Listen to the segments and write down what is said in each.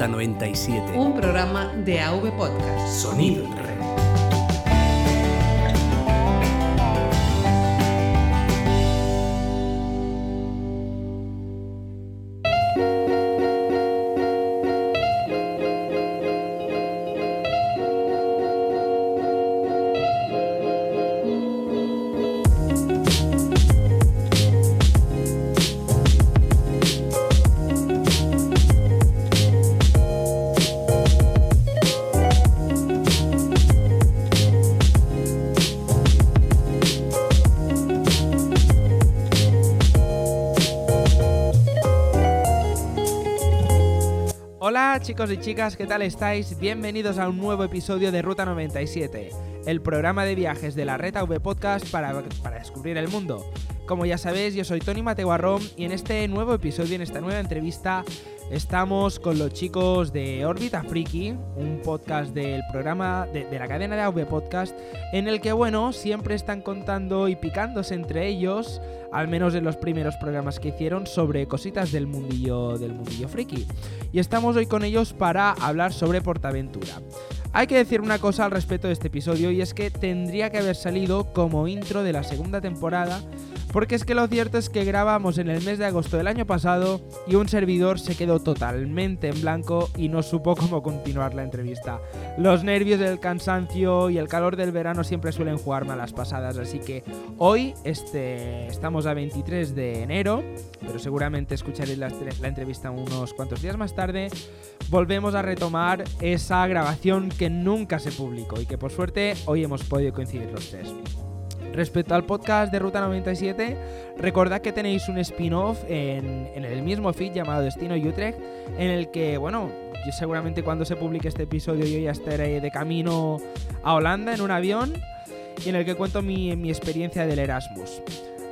Ruta 97. Un programa de AV Podcast. Sonido Chicos y chicas, ¿qué tal estáis? Bienvenidos a un nuevo episodio de Ruta 97, el programa de viajes de la Red AV Podcast para, para descubrir el mundo. Como ya sabéis, yo soy Tony Mateo Arrón y en este nuevo episodio, en esta nueva entrevista, estamos con los chicos de Órbita Friki, un podcast del programa de, la cadena de AV Podcast, en el que, bueno, siempre están contando y picándose entre ellos, al menos en los primeros programas que hicieron, sobre cositas del mundillo, del mundillo friki. Y estamos hoy con ellos para hablar sobre Portaventura. Hay que decir una cosa al respecto de este episodio y es que tendría que haber salido como intro de la segunda temporada porque es que lo cierto es que grabamos en el mes de agosto del año pasado y un servidor se quedó totalmente en blanco y no supo cómo continuar la entrevista. Los nervios, el cansancio y el calor del verano siempre suelen jugar malas pasadas, así que hoy este, estamos a 23 de enero, pero seguramente escucharéis la, la entrevista unos cuantos días más tarde. Volvemos a retomar esa grabación que nunca se publicó y que por suerte hoy hemos podido coincidir los tres. Respecto al podcast de Ruta 97, recordad que tenéis un spin-off en, en, el mismo feed llamado Destino Utrecht, en el que, bueno, yo seguramente cuando se publique este episodio yo ya estaré de camino a Holanda en un avión y en el que cuento mi, mi experiencia del Erasmus.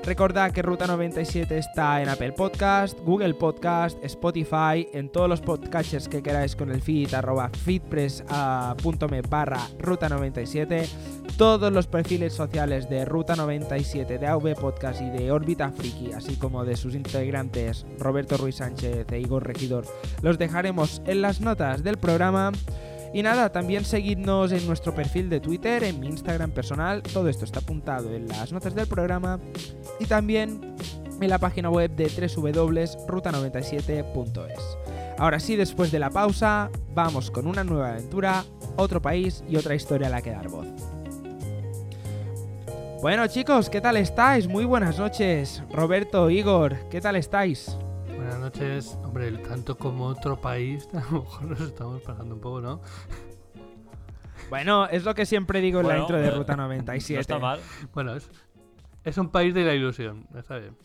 Recordad que Ruta 97 está en Apple Podcast, Google Podcast, Spotify, en todos los podcatchers que queráis con el feed arroba feedpress.me barra Ruta 97, todos los perfiles sociales de Ruta 97, de AV Podcast y de Órbita Friki, así como de sus integrantes Roberto Ruiz Sánchez e Igor Regidor, los dejaremos en las notas del programa. Y nada, también seguidnos en nuestro perfil de Twitter, en mi Instagram personal, todo esto está apuntado en las notas del programa y también en la página web de www.ruta97.es. Ahora sí, después de la pausa, vamos con una nueva aventura, otro país y otra historia a la que dar voz. Bueno chicos, ¿qué tal estáis? Muy buenas noches. Roberto, Igor, ¿qué tal estáis? Buenas noches. Hombre, tanto como otro país, a lo mejor nos estamos pasando un poco, ¿no? Bueno, es lo que siempre digo en Bueno, la intro de Ruta 97. No está mal. Bueno, es, es un país de la ilusión, está bien.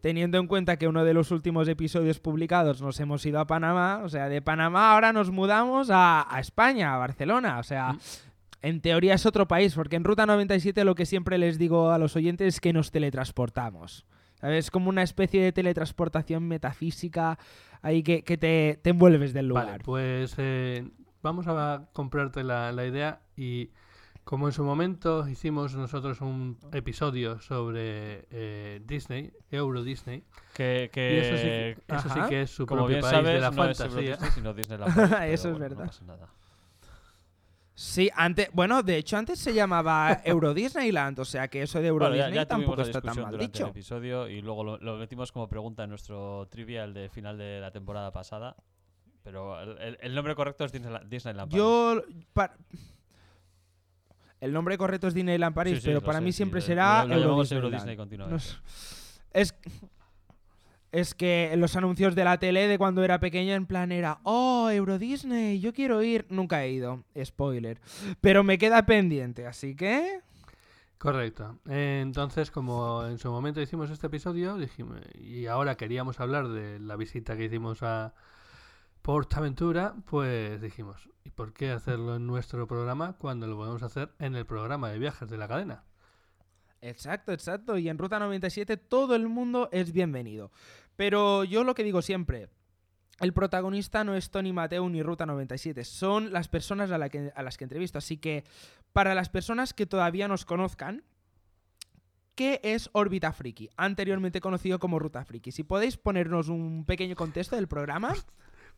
Teniendo en cuenta que uno de los últimos episodios publicados nos hemos ido a Panamá, o sea, de Panamá ahora nos mudamos a, a España, a Barcelona, o sea, Mm. En teoría es otro país, porque en Ruta 97 lo que siempre les digo a los oyentes es que nos teletransportamos. ¿Sabes? Es como una especie de teletransportación metafísica ahí que, que te, te envuelves del lugar. Vale, pues eh, vamos a comprarte la, la idea y como en su momento hicimos nosotros un episodio sobre eh, Disney, Euro Disney, Que, y que eso sí, que- eso sí que es su como propio bien país sabes, de la no es fantasía. Disney, sino Disneyland Paris, Eso es bueno, verdad. No pasa nada. Sí, antes, bueno, de hecho antes se llamaba Euro Disneyland, o sea que eso de Euro Bueno, ya, Disney ya tuvimos tampoco la está tan mal dicho. el episodio y luego lo, lo metimos como pregunta en nuestro trivial de final de la temporada pasada. Pero el, el- el nombre correcto es Disneyland, Disneyland Paris. Yo. El nombre correcto es Disneyland Paris, Sí, sí, pero para sé, mí sí, siempre lo- será lo, lo Euro llamamos Euro Disneyland. Disney continuamente. No. Es. Es que los anuncios de la tele de cuando era pequeña, en plan era, oh, Euro Disney, yo quiero ir. Nunca he ido, spoiler. Pero me queda pendiente, así que. Correcto. Entonces, como en su momento hicimos este episodio, dijimos, y ahora queríamos hablar de la visita que hicimos a Portaventura, pues dijimos, ¿y por qué hacerlo en nuestro programa cuando lo podemos hacer en el programa de viajes de la cadena? Exacto, exacto. Y en Ruta 97 todo el mundo es bienvenido. Pero yo lo que digo siempre, el protagonista no es Tony Mateo ni Ruta 97, son las personas a, la que- a las que entrevisto. Así que para las personas que todavía nos conozcan, ¿qué es Órbita Friki? Anteriormente conocido como Ruta Friki. Si podéis ponernos un pequeño contexto del programa.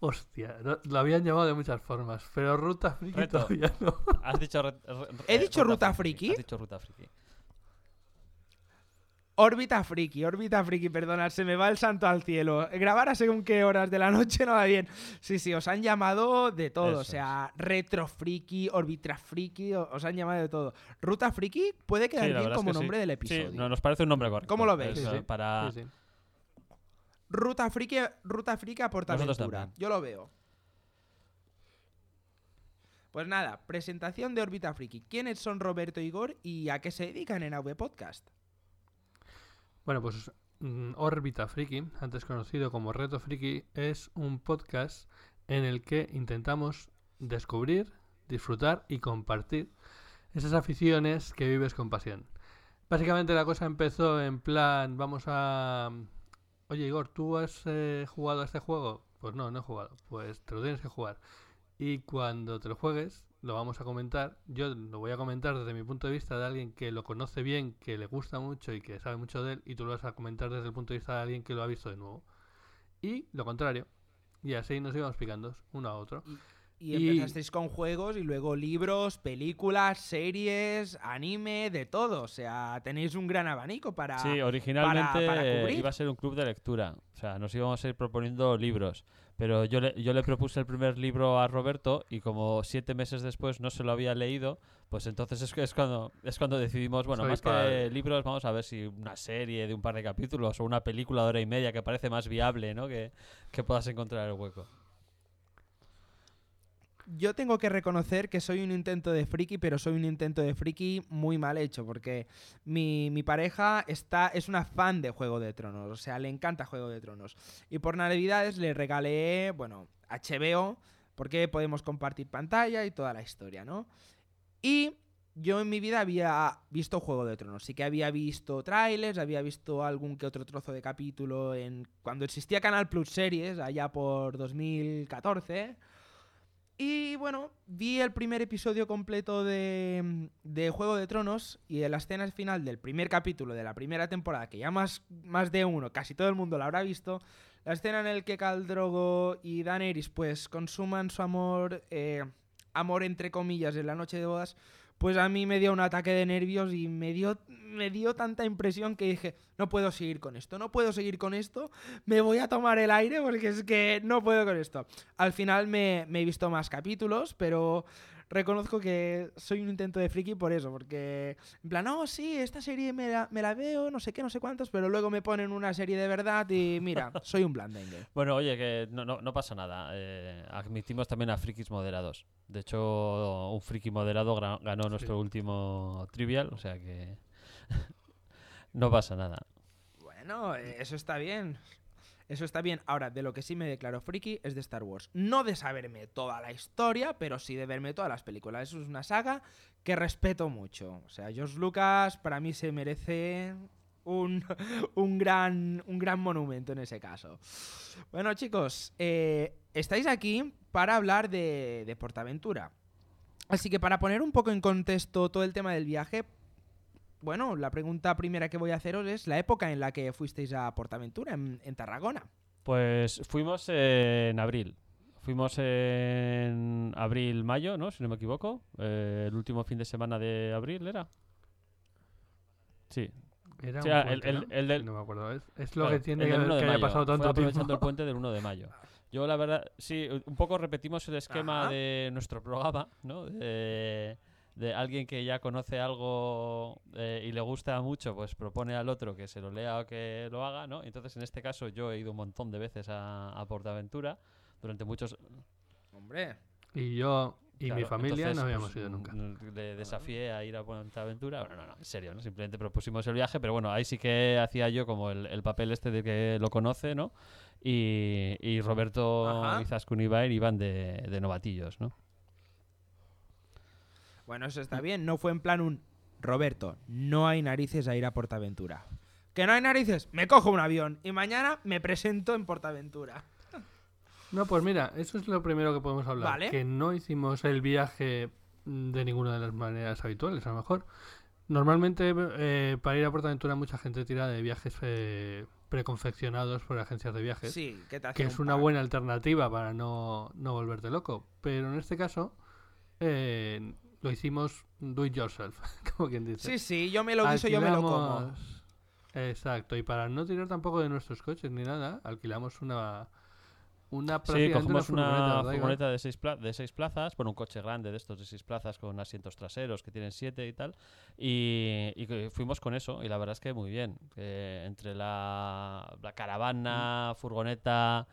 Hostia, no- lo habían llamado de muchas formas, pero Ruta Friki Reto. todavía no. Has dicho. re- re- ¿He eh, dicho Ruta Friki? Has dicho Ruta Friki. Órbita friki, órbita friki, perdona, se me va el santo al cielo. Grabar a según qué horas de la noche no va bien. Sí, sí, os han llamado de todo, Eso o sea, retro friki, órbita friki, os han llamado de todo. Ruta friki puede quedar Sí, bien es como sí. nombre del episodio. Sí, no, nos parece un nombre correcto. ¿Cómo lo veis? Es, Sí, eh, sí. Para. Sí, sí. Ruta friki, ruta friki a Nosotros Portaventura. también. Yo lo veo. Pues nada, presentación de órbita friki. ¿Quiénes son Roberto y Igor y a qué se dedican en AV Podcast? Bueno, pues mm, Órbita Friki, antes conocido como Reto Friki, es un podcast en el que intentamos descubrir, disfrutar y compartir esas aficiones que vives con pasión. Básicamente la cosa empezó en plan, vamos a... Oye Igor, ¿tú has eh, jugado a este juego? Pues no, no he jugado. Pues te lo tienes que jugar. Y cuando te lo juegues, lo vamos a comentar. Yo lo voy a comentar desde mi punto de vista de alguien que lo conoce bien, que le gusta mucho y que sabe mucho de él, y tú lo vas a comentar desde el punto de vista de alguien que lo ha visto de nuevo. Y lo contrario. Y así nos íbamos picando uno a otro. Y Y- empezasteis con juegos y luego libros, películas, series, anime, de todo. O sea, tenéis un gran abanico para... Sí, originalmente para eh, cubrir. iba a ser un club de lectura. O sea, nos íbamos a ir proponiendo libros. Pero yo le, yo le propuse el primer libro a Roberto y como siete meses después no se lo había leído, pues entonces es, que es, cuando, es cuando decidimos, bueno, Soy más que libros, vamos a ver si una serie de un par de capítulos o una película de hora y media que parece más viable, ¿no? Que, que puedas encontrar el hueco. Yo tengo que reconocer que soy un intento de friki, pero soy un intento de friki muy mal hecho, porque mi, mi pareja está, es una fan de Juego de Tronos, o sea, le encanta Juego de Tronos. Y por Navidades le regalé, bueno, HBO, porque podemos compartir pantalla y toda la historia, ¿no? Y yo en mi vida había visto Juego de Tronos, sí que había visto trailers, había visto algún que otro trozo de capítulo en cuando existía Canal Plus Series, allá por 2014. Y bueno, vi el primer episodio completo de, de Juego de Tronos y en la escena final del primer capítulo de la primera temporada, que ya más, más de uno, casi todo el mundo lo habrá visto, la escena en el que Khal Drogo y Daenerys pues consuman su amor, eh, amor entre comillas, en la noche de bodas, pues a mí me dio un ataque de nervios y me dio, me dio tanta impresión que dije, no puedo seguir con esto, no puedo seguir con esto, me voy a tomar el aire porque es que no puedo con esto. Al final me, me he visto más capítulos, pero reconozco que soy un intento de friki por eso, porque en plan, no, sí, esta serie me la, me la veo, no sé qué, no sé cuántos, pero luego me ponen una serie de verdad y mira, soy un blandengue. Bueno, oye, que no, no, no pasa nada. eh, admitimos también a frikis moderados. De hecho, un friki moderado ganó nuestro último trivial, o sea que no pasa nada. Bueno, eso está bien. Eso está bien. Ahora, de lo que sí me declaro friki es de Star Wars. No de saberme toda la historia, pero sí de verme todas las películas. Eso es una saga que respeto mucho. O sea, George Lucas para mí se merece un, un, gran, un gran monumento en ese caso. Bueno, chicos, eh, estáis aquí para hablar de, de Portaventura. Así que para poner un poco en contexto todo el tema del viaje, bueno, la pregunta primera que voy a haceros es la época en la que fuisteis a Portaventura, en, en Tarragona. Pues fuimos en abril. Fuimos en abril-mayo, ¿no? Si no me equivoco. Eh, el último fin de semana de abril era. Sí, Era Sí, un ah, el- puente, el- ¿no? el del- No me acuerdo. Es, es lo Claro, que tiene el que, del 1 de que haya mayo. pasado Fue tanto aprovechando tiempo. el puente del 1 de mayo. Yo, la verdad, sí, un poco repetimos el esquema Ajá. de nuestro programa, ¿no? De, de alguien que ya conoce algo eh, y le gusta mucho, pues propone al otro que se lo lea o que lo haga, ¿no? Entonces, en este caso, yo he ido un montón de veces a, a Portaventura durante muchos... Hombre. Y yo y mi familia entonces, no habíamos pues, ido nunca. mm, Le desafié a ir a Portaventura. Bueno, no, no, en serio, ¿no? Simplemente propusimos el viaje, pero bueno, ahí sí que hacía yo como el, el papel este de que lo conoce, ¿no? Y, y Roberto. Izaskun y Ibaer iban de, de novatillos, ¿no? Bueno, eso está bien. No fue en plan un Roberto, no hay narices a ir a Portaventura. Que no hay narices, me cojo un avión y mañana me presento en Portaventura. No, pues mira, eso es lo primero que podemos hablar. Vale. Que no hicimos el viaje mm, de ninguna de las maneras habituales, a lo mejor. Normalmente eh, para ir a Portaventura mucha gente tira de viajes eh, preconfeccionados por agencias de viajes. Sí, que te que es un una pack. buena alternativa para no, no volverte loco. Pero en este caso, eh, lo hicimos do it yourself, como quien dice. Sí, sí, yo me lo guiso, yo me lo como. Exacto, y para no tirar tampoco de nuestros coches ni nada, alquilamos una. Una Sí, cogimos una furgoneta, de seis, pla- de seis plazas, bueno, un coche grande de estos de seis plazas con asientos traseros que tienen siete y tal, y, fuimos con eso, y la verdad es que muy bien. Eh, entre la, la caravana, Mm. furgoneta,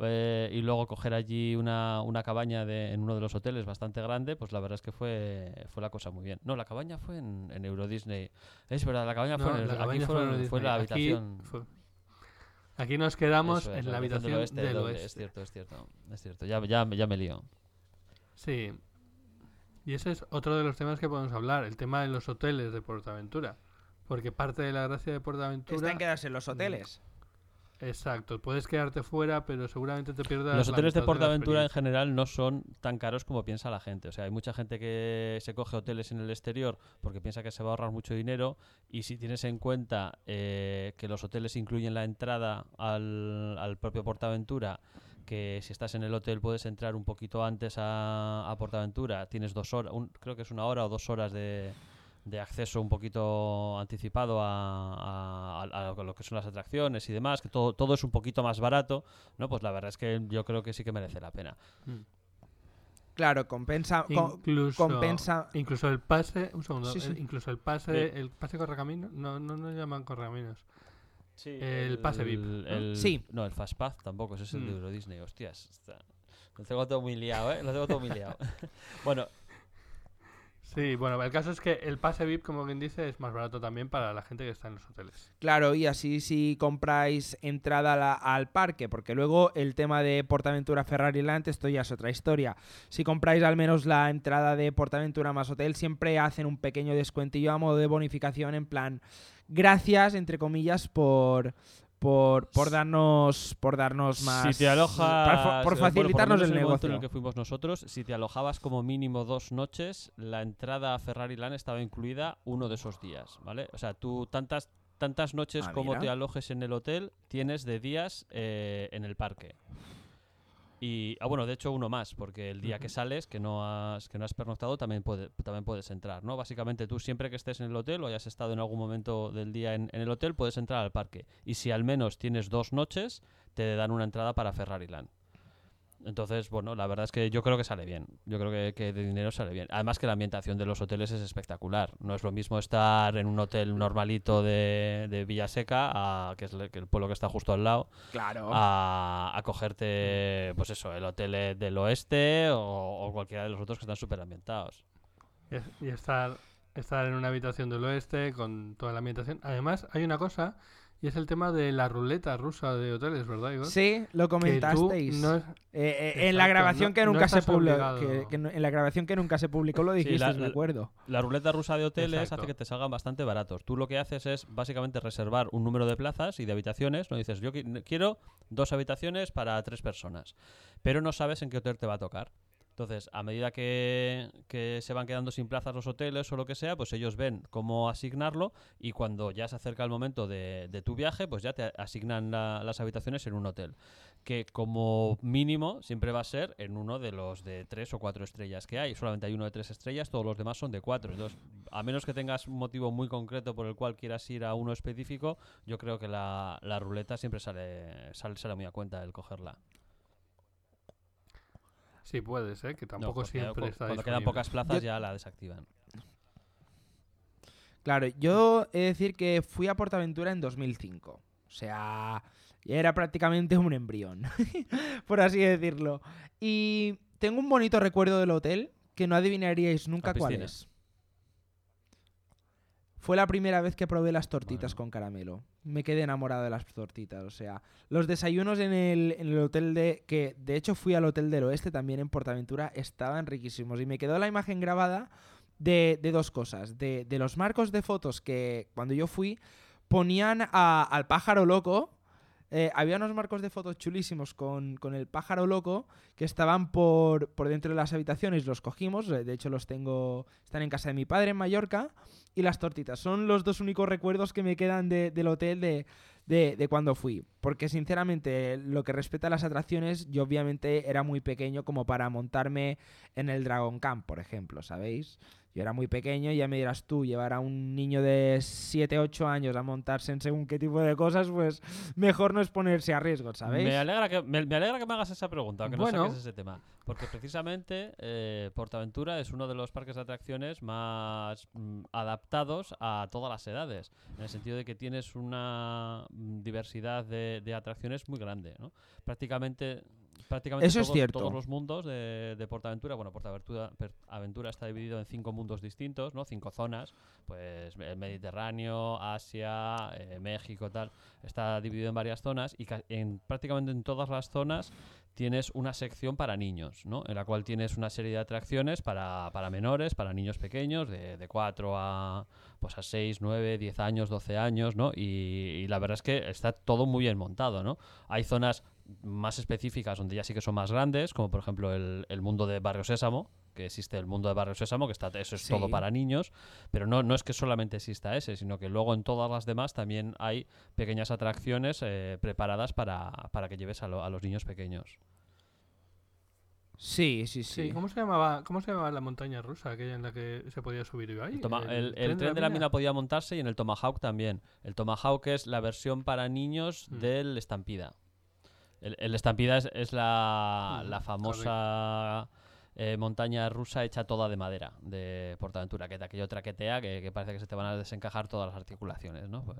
eh, y luego coger allí una, una cabaña de, en uno de los hoteles bastante grande, pues la verdad es que fue, fue la cosa muy bien. No, la cabaña fue en, en Euro Disney. Es verdad, la cabaña No, fue en el- la aquí fue, fue en fue Disney. la Aquí habitación. fue- Aquí nos quedamos es, en la habitación del oeste. del doble, Es cierto, es cierto. Es cierto. Ya, ya, ya me lío. Sí. Y ese es otro de los temas que podemos hablar, el tema de los hoteles de Portaventura. Porque parte de la gracia de Portaventura... Está en quedarse en los hoteles. Exacto, puedes quedarte fuera, pero seguramente te pierdas Los hoteles de Portaventura en general no son tan caros como piensa la gente. O sea, hay mucha gente que se coge hoteles en el exterior porque piensa que se va a ahorrar mucho dinero y si tienes en cuenta eh, que los hoteles incluyen la entrada al, al propio Portaventura, que si estás en el hotel puedes entrar un poquito antes a, a Portaventura, tienes dos horas, un- creo que es una hora o dos horas de, de acceso un poquito anticipado a, a- lo que son las atracciones y demás, que todo, todo es un poquito más barato, ¿no? Pues la verdad es que yo creo que sí que merece la pena. Claro, compensa. co- Incluso, compensa- incluso el pase, un segundo, Sí, sí. el- incluso el pase, Bien. el pase correcamino, no, no nos llaman correcaminos. El pase VIP, ¿no? el- Sí. No, el Fastpass tampoco, ese es el de Mm. Euro Disney, hostias. está- Lo tengo todo muy liado, ¿eh? Lo tengo todo muy liado. bueno, Sí, bueno, el caso es que el pase VIP, como quien dice, es más barato también para la gente que está en los hoteles. Claro, y así si compráis entrada al parque, porque luego el tema de Portaventura Ferrari Land, esto ya es otra historia. Si compráis al menos la entrada de Portaventura más hotel, siempre hacen un pequeño descuentillo a modo de bonificación, en plan, gracias, entre comillas, por. Por, por darnos por darnos más si te alojas por bueno, facilitarnos el negocio en el que fuimos nosotros si te alojabas como mínimo dos noches la entrada a Ferrari Land estaba incluida uno de esos días vale o sea tú tantas tantas noches Ah, como te alojes en el hotel tienes de días eh, en el parque y ah, bueno de hecho uno más porque el día que sales que no has que no has pernoctado también puede, también puedes entrar no básicamente tú siempre que estés en el hotel o hayas estado en algún momento del día en, en el hotel puedes entrar al parque. Y si al menos tienes dos noches te dan una entrada para Ferrari Land entonces, bueno, la verdad es que yo creo que sale bien. Yo creo que, que de dinero sale bien. Además que la ambientación de los hoteles es espectacular. No es lo mismo estar en un hotel normalito de, de Villaseca, a, que es que el pueblo que está justo al lado, claro a, a cogerte, pues eso, el hotel eh, del oeste o, o cualquiera de los otros que están súper ambientados. Y estar, estar en una habitación del oeste con toda la ambientación. Además, hay una cosa, y es el tema de la ruleta rusa de hoteles, ¿verdad, Igor? sí lo comentasteis no es- Eh, eh, en la grabación no- que no nunca se estás publicó obligado. que, que no- en la grabación que nunca se publicó lo Sí, dijiste la- me la- acuerdo La ruleta rusa de hoteles Exacto. hace que te salgan bastante baratos. Tú lo que haces es básicamente reservar un número de plazas y de habitaciones. No dices, yo qui- quiero dos habitaciones para tres personas, pero no sabes en qué hotel te va a tocar. Entonces, a medida que, se van quedando sin plazas los hoteles o lo que sea, pues ellos ven cómo asignarlo y cuando ya se acerca el momento de, de tu viaje, pues ya te asignan la- las habitaciones en un hotel. Que como mínimo siempre va a ser en uno de los de tres o cuatro estrellas que hay. Solamente hay uno de tres estrellas, todos los demás son de cuatro. Entonces, a menos que tengas un motivo muy concreto por el cual quieras ir a uno específico, yo creo que la, la ruleta siempre sale, sale, sale muy a cuenta el cogerla. Sí, puedes, ¿eh? Que tampoco siempre cu- está Cuando quedan pocas plazas Yo- ya la desactivan. Claro, yo he de decir que fui a Portaventura en 2005. O sea, ya era prácticamente un embrión, por así decirlo. Y tengo un bonito recuerdo del hotel que no adivinaríais nunca cuál es. Fue la primera vez que probé las tortitas Bueno. con caramelo. Me quedé enamorado de las tortitas. O sea, los desayunos en el, en el hotel de. que de hecho fui al hotel del oeste también en Portaventura. Estaban riquísimos. Y me quedó la imagen grabada de, de dos cosas. De, de los marcos de fotos que cuando yo fui ponían a- al pájaro loco eh, había unos marcos de fotos chulísimos con, con el pájaro loco que estaban por, por dentro de las habitaciones. Los cogimos, eh, de hecho los tengo, están en casa de mi padre en Mallorca. Y las tortitas son los dos únicos recuerdos que me quedan de- del hotel de, de, de cuando fui. Porque sinceramente, lo que respecta a las atracciones, yo obviamente era muy pequeño como para montarme en el Dragon Camp, por ejemplo, ¿sabéis? Yo era muy pequeño y ya me dirás tú, llevar a un niño de 7, 8 años a montarse en según qué tipo de cosas, pues mejor no es ponerse a riesgo, ¿sabéis? Me alegra, que, me, me alegra que me hagas esa pregunta, aunque Bueno. no saques ese tema. Porque precisamente eh, Portaventura es uno de los parques de atracciones más mm, adaptados a todas las edades. En el sentido de que tienes una mm, diversidad de, de atracciones muy grande. ¿no? Prácticamente, prácticamente Eso es todos, cierto. todos los mundos de, de Portaventura, bueno, Portaventura Aventura está dividido en cinco mundos distintos, ¿no? cinco zonas. Pues el Mediterráneo, Asia, eh, México, tal está dividido en varias zonas y en, prácticamente en todas las zonas tienes una sección para niños, ¿no? En la cual tienes una serie de atracciones para, para menores, para niños pequeños, de, de 4 a, pues a 6, 9, 10 años, 12 años, ¿no? Y, y la verdad es que está todo muy bien montado, ¿no? Hay zonas más específicas donde ya sí que son más grandes, como por ejemplo el, el mundo de Barrio Sésamo, que existe el mundo de Barrio Sésamo, que está, eso es Sí. todo para niños, pero no, no es que solamente exista ese, sino que luego en todas las demás también hay pequeñas atracciones eh, preparadas para, para que lleves a, lo- a los niños pequeños. Sí, sí, sí. Sí, ¿cómo se llamaba, cómo se llamaba la montaña rusa aquella en la que se podía subir? El, toma- el- el tren de la mina podía montarse y en el Tomahawk también. El Tomahawk es la versión para niños Mm. del Estampida. El, el Estampida es, es la, Mm, la famosa eh, montaña rusa hecha toda de madera de Portaventura, que de aquello traquetea que, que parece que se te van a desencajar todas las articulaciones, ¿no? Pues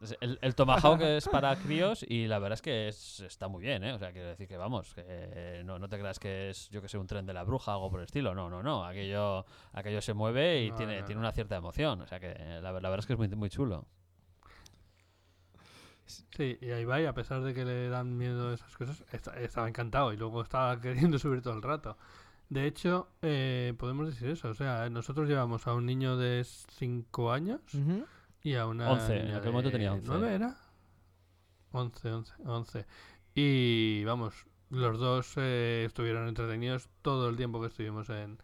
es- el, el Tomahawk es para críos y la verdad es que es- está muy bien, ¿eh? O sea, quiero decir que vamos, que no, no te creas que es, yo que sé, un tren de la bruja o algo por el estilo. No, no, no. Aquello, aquello se mueve y No, tiene, no, tiene una cierta emoción. O sea que eh, la, la verdad es que es muy, muy chulo. Sí, y a Ibai, a pesar de que le dan miedo esas cosas, esta- estaba encantado y luego estaba queriendo subir todo el rato. De hecho, eh, podemos decir eso. O sea, nosotros llevamos a un niño de 5 años Ujú. y a una. 11, en aquel momento tenía 11. ¿Nueve era? 11, 11, 11. Y vamos, los dos eh, estuvieron entretenidos todo el tiempo que estuvimos en,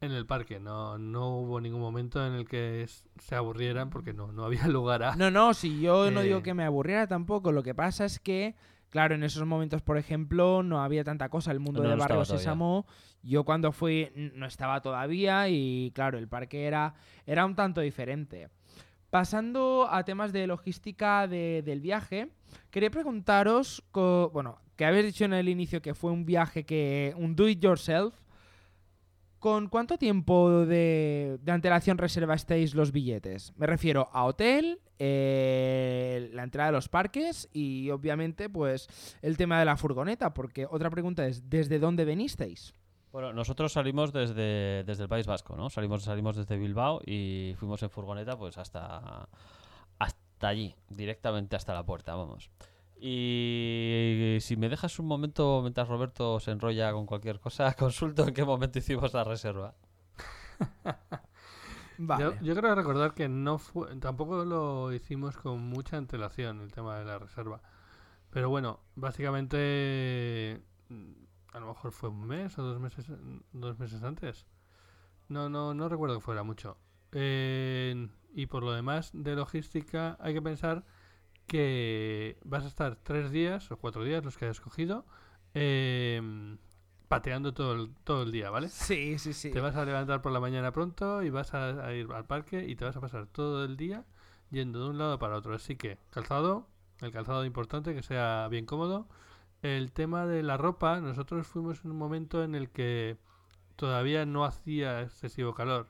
en el parque. No, no hubo ningún momento en el que se aburrieran porque no, no había lugar a. No, no, si yo no digo Eh. que me aburriera tampoco. Lo que pasa es que, claro, en esos momentos, por ejemplo, no había tanta cosa. El mundo No, de no Barrio. Sésamo, yo cuando fui no estaba todavía y, claro, el parque era, era un tanto diferente. Pasando a temas de logística de- del viaje, quería preguntaros, co- bueno, que habéis dicho en el inicio que fue un viaje que, un do it yourself, ¿con cuánto tiempo de, de antelación reservasteis los billetes? Me refiero a hotel, eh, la entrada de los parques y obviamente pues el tema de la furgoneta, porque otra pregunta es, ¿desde dónde venisteis? Bueno, nosotros salimos desde, desde el País Vasco, ¿no? Salimos, salimos desde Bilbao y fuimos en furgoneta pues hasta, hasta allí, directamente hasta la puerta, vamos. Y si me dejas un momento mientras Roberto se enrolla con cualquier cosa, consulto en qué momento hicimos la reserva. Vale. Yo, yo creo recordar que no fue, tampoco lo hicimos con mucha antelación el tema de la reserva. Pero bueno, básicamente mm, a lo mejor fue un mes o dos meses, dos meses antes. No, no, no recuerdo que fuera mucho. Eh, y por lo demás de logística hay que pensar que vas a estar tres días o cuatro días los que hayas escogido em, pateando todo el, todo el día, ¿vale? Sí, sí, sí. Te vas a levantar por la mañana pronto y vas a, a ir al parque y te vas a pasar todo el día yendo de un lado para otro. Así que calzado, el calzado importante, que sea bien cómodo. El tema de la ropa, nosotros fuimos en un momento en el que todavía no hacía excesivo calor.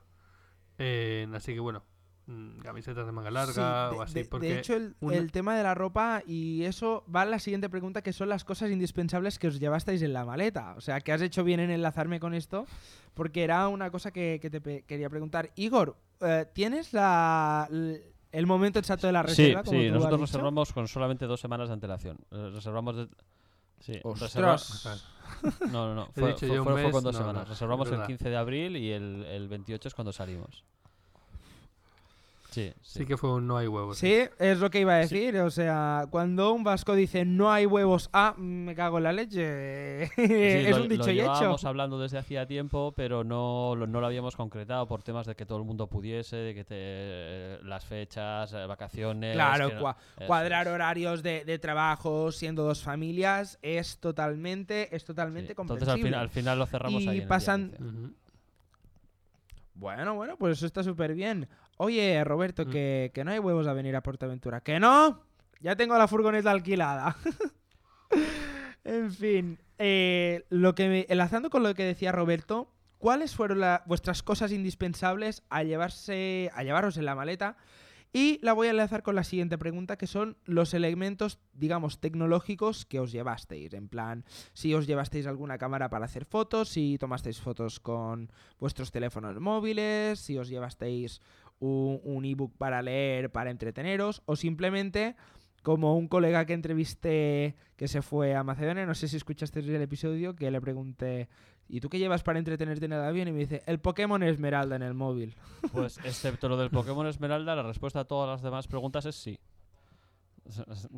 Eh, así que bueno, camisetas de manga larga Sí, de, o así. de- de porque hecho, el, una- el tema de la ropa y eso va a la siguiente pregunta, que son las cosas indispensables que os llevasteis en la maleta. O sea, que has hecho bien en enlazarme con esto, porque era una cosa que, que te pe- quería preguntar. Igor, eh, ¿tienes la, el momento exacto de la Sí, reserva? como sí, tú nosotros reservamos con solamente dos semanas de antelación. Eh, Reservamos de... Sí, reserva- ¡Ostras! No, no, no. Fue, fue- fue- fue con dos no, semanas. no, Reservamos es el verdad. 15 de abril y el, el 28 es cuando salimos. Sí, Sí que fue un no hay huevos. Sí, es lo que iba a decir. O sea, cuando un vasco dice no hay huevos, ah, me cago en la leche. Sí, es lo- un dicho lo y hecho. llevábamos hablando desde hacía tiempo, pero no, lo- no lo habíamos concretado por temas de que todo el mundo pudiese, de que te, las fechas, eh, vacaciones. Claro, que no- cua- eso cuadrar es. horarios de, de trabajo siendo dos familias es totalmente, es Sí, totalmente Entonces comprensible. al final, al final lo cerramos Y ahí. el pasan- día 15. Ujú. Bueno, bueno, pues eso está súper bien. Oye, Roberto, Mm. que, que no hay huevos a venir a Portaventura. ¿Que no? Ya tengo la furgoneta alquilada. en fin, eh, lo que me- enlazando con lo que decía Roberto, ¿cuáles fueron la- vuestras cosas indispensables a llevarse, a llevaros en la maleta? Y la voy a enlazar con la siguiente pregunta, que son los elementos, digamos, tecnológicos que os llevasteis. En plan, si os llevasteis alguna cámara para hacer fotos, si tomasteis fotos con vuestros teléfonos móviles, si os llevasteis un, un ebook para leer, para entreteneros, o simplemente, como un colega que entrevisté que se fue a Macedonia, no sé si escuchasteis el episodio, que le pregunté, ¿y tú qué llevas para entretenerte en el avión? Y me dice, el Pokémon Esmeralda en el móvil. Pues excepto lo del Pokémon Esmeralda, la respuesta a todas las demás preguntas es sí.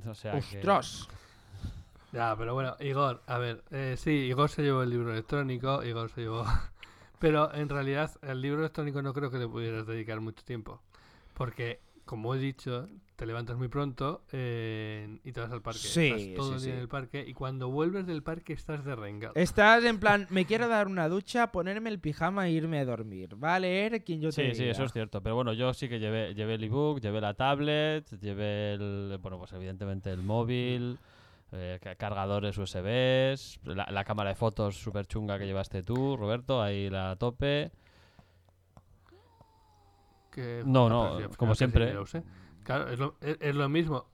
O sea que- ¡Ostras! Ya, pero bueno, Igor, a ver, eh, sí, Igor se llevó el libro electrónico, Igor se llevó... Pero en realidad el libro electrónico no creo que le pudieras dedicar mucho tiempo. Porque, como he dicho, te levantas muy pronto eh, y te vas al parque. Sí, Estás todo sí, el día sí. en el parque y cuando vuelves del parque estás de rengado. Estás en plan, me quiero dar una ducha, ponerme el pijama e irme a dormir. Va a leer quien yo te Sí, sí, diga. eso es cierto. Pero bueno, yo sí que llevé, llevé el ebook, llevé la tablet, llevé el, bueno, pues evidentemente el móvil, eh, ca- cargadores USBs, la, la cámara de fotos súper chunga que llevaste tú, Roberto, ahí la tope. Que- No, no, como siempre. usé. Claro, es lo, es- es lo mismo.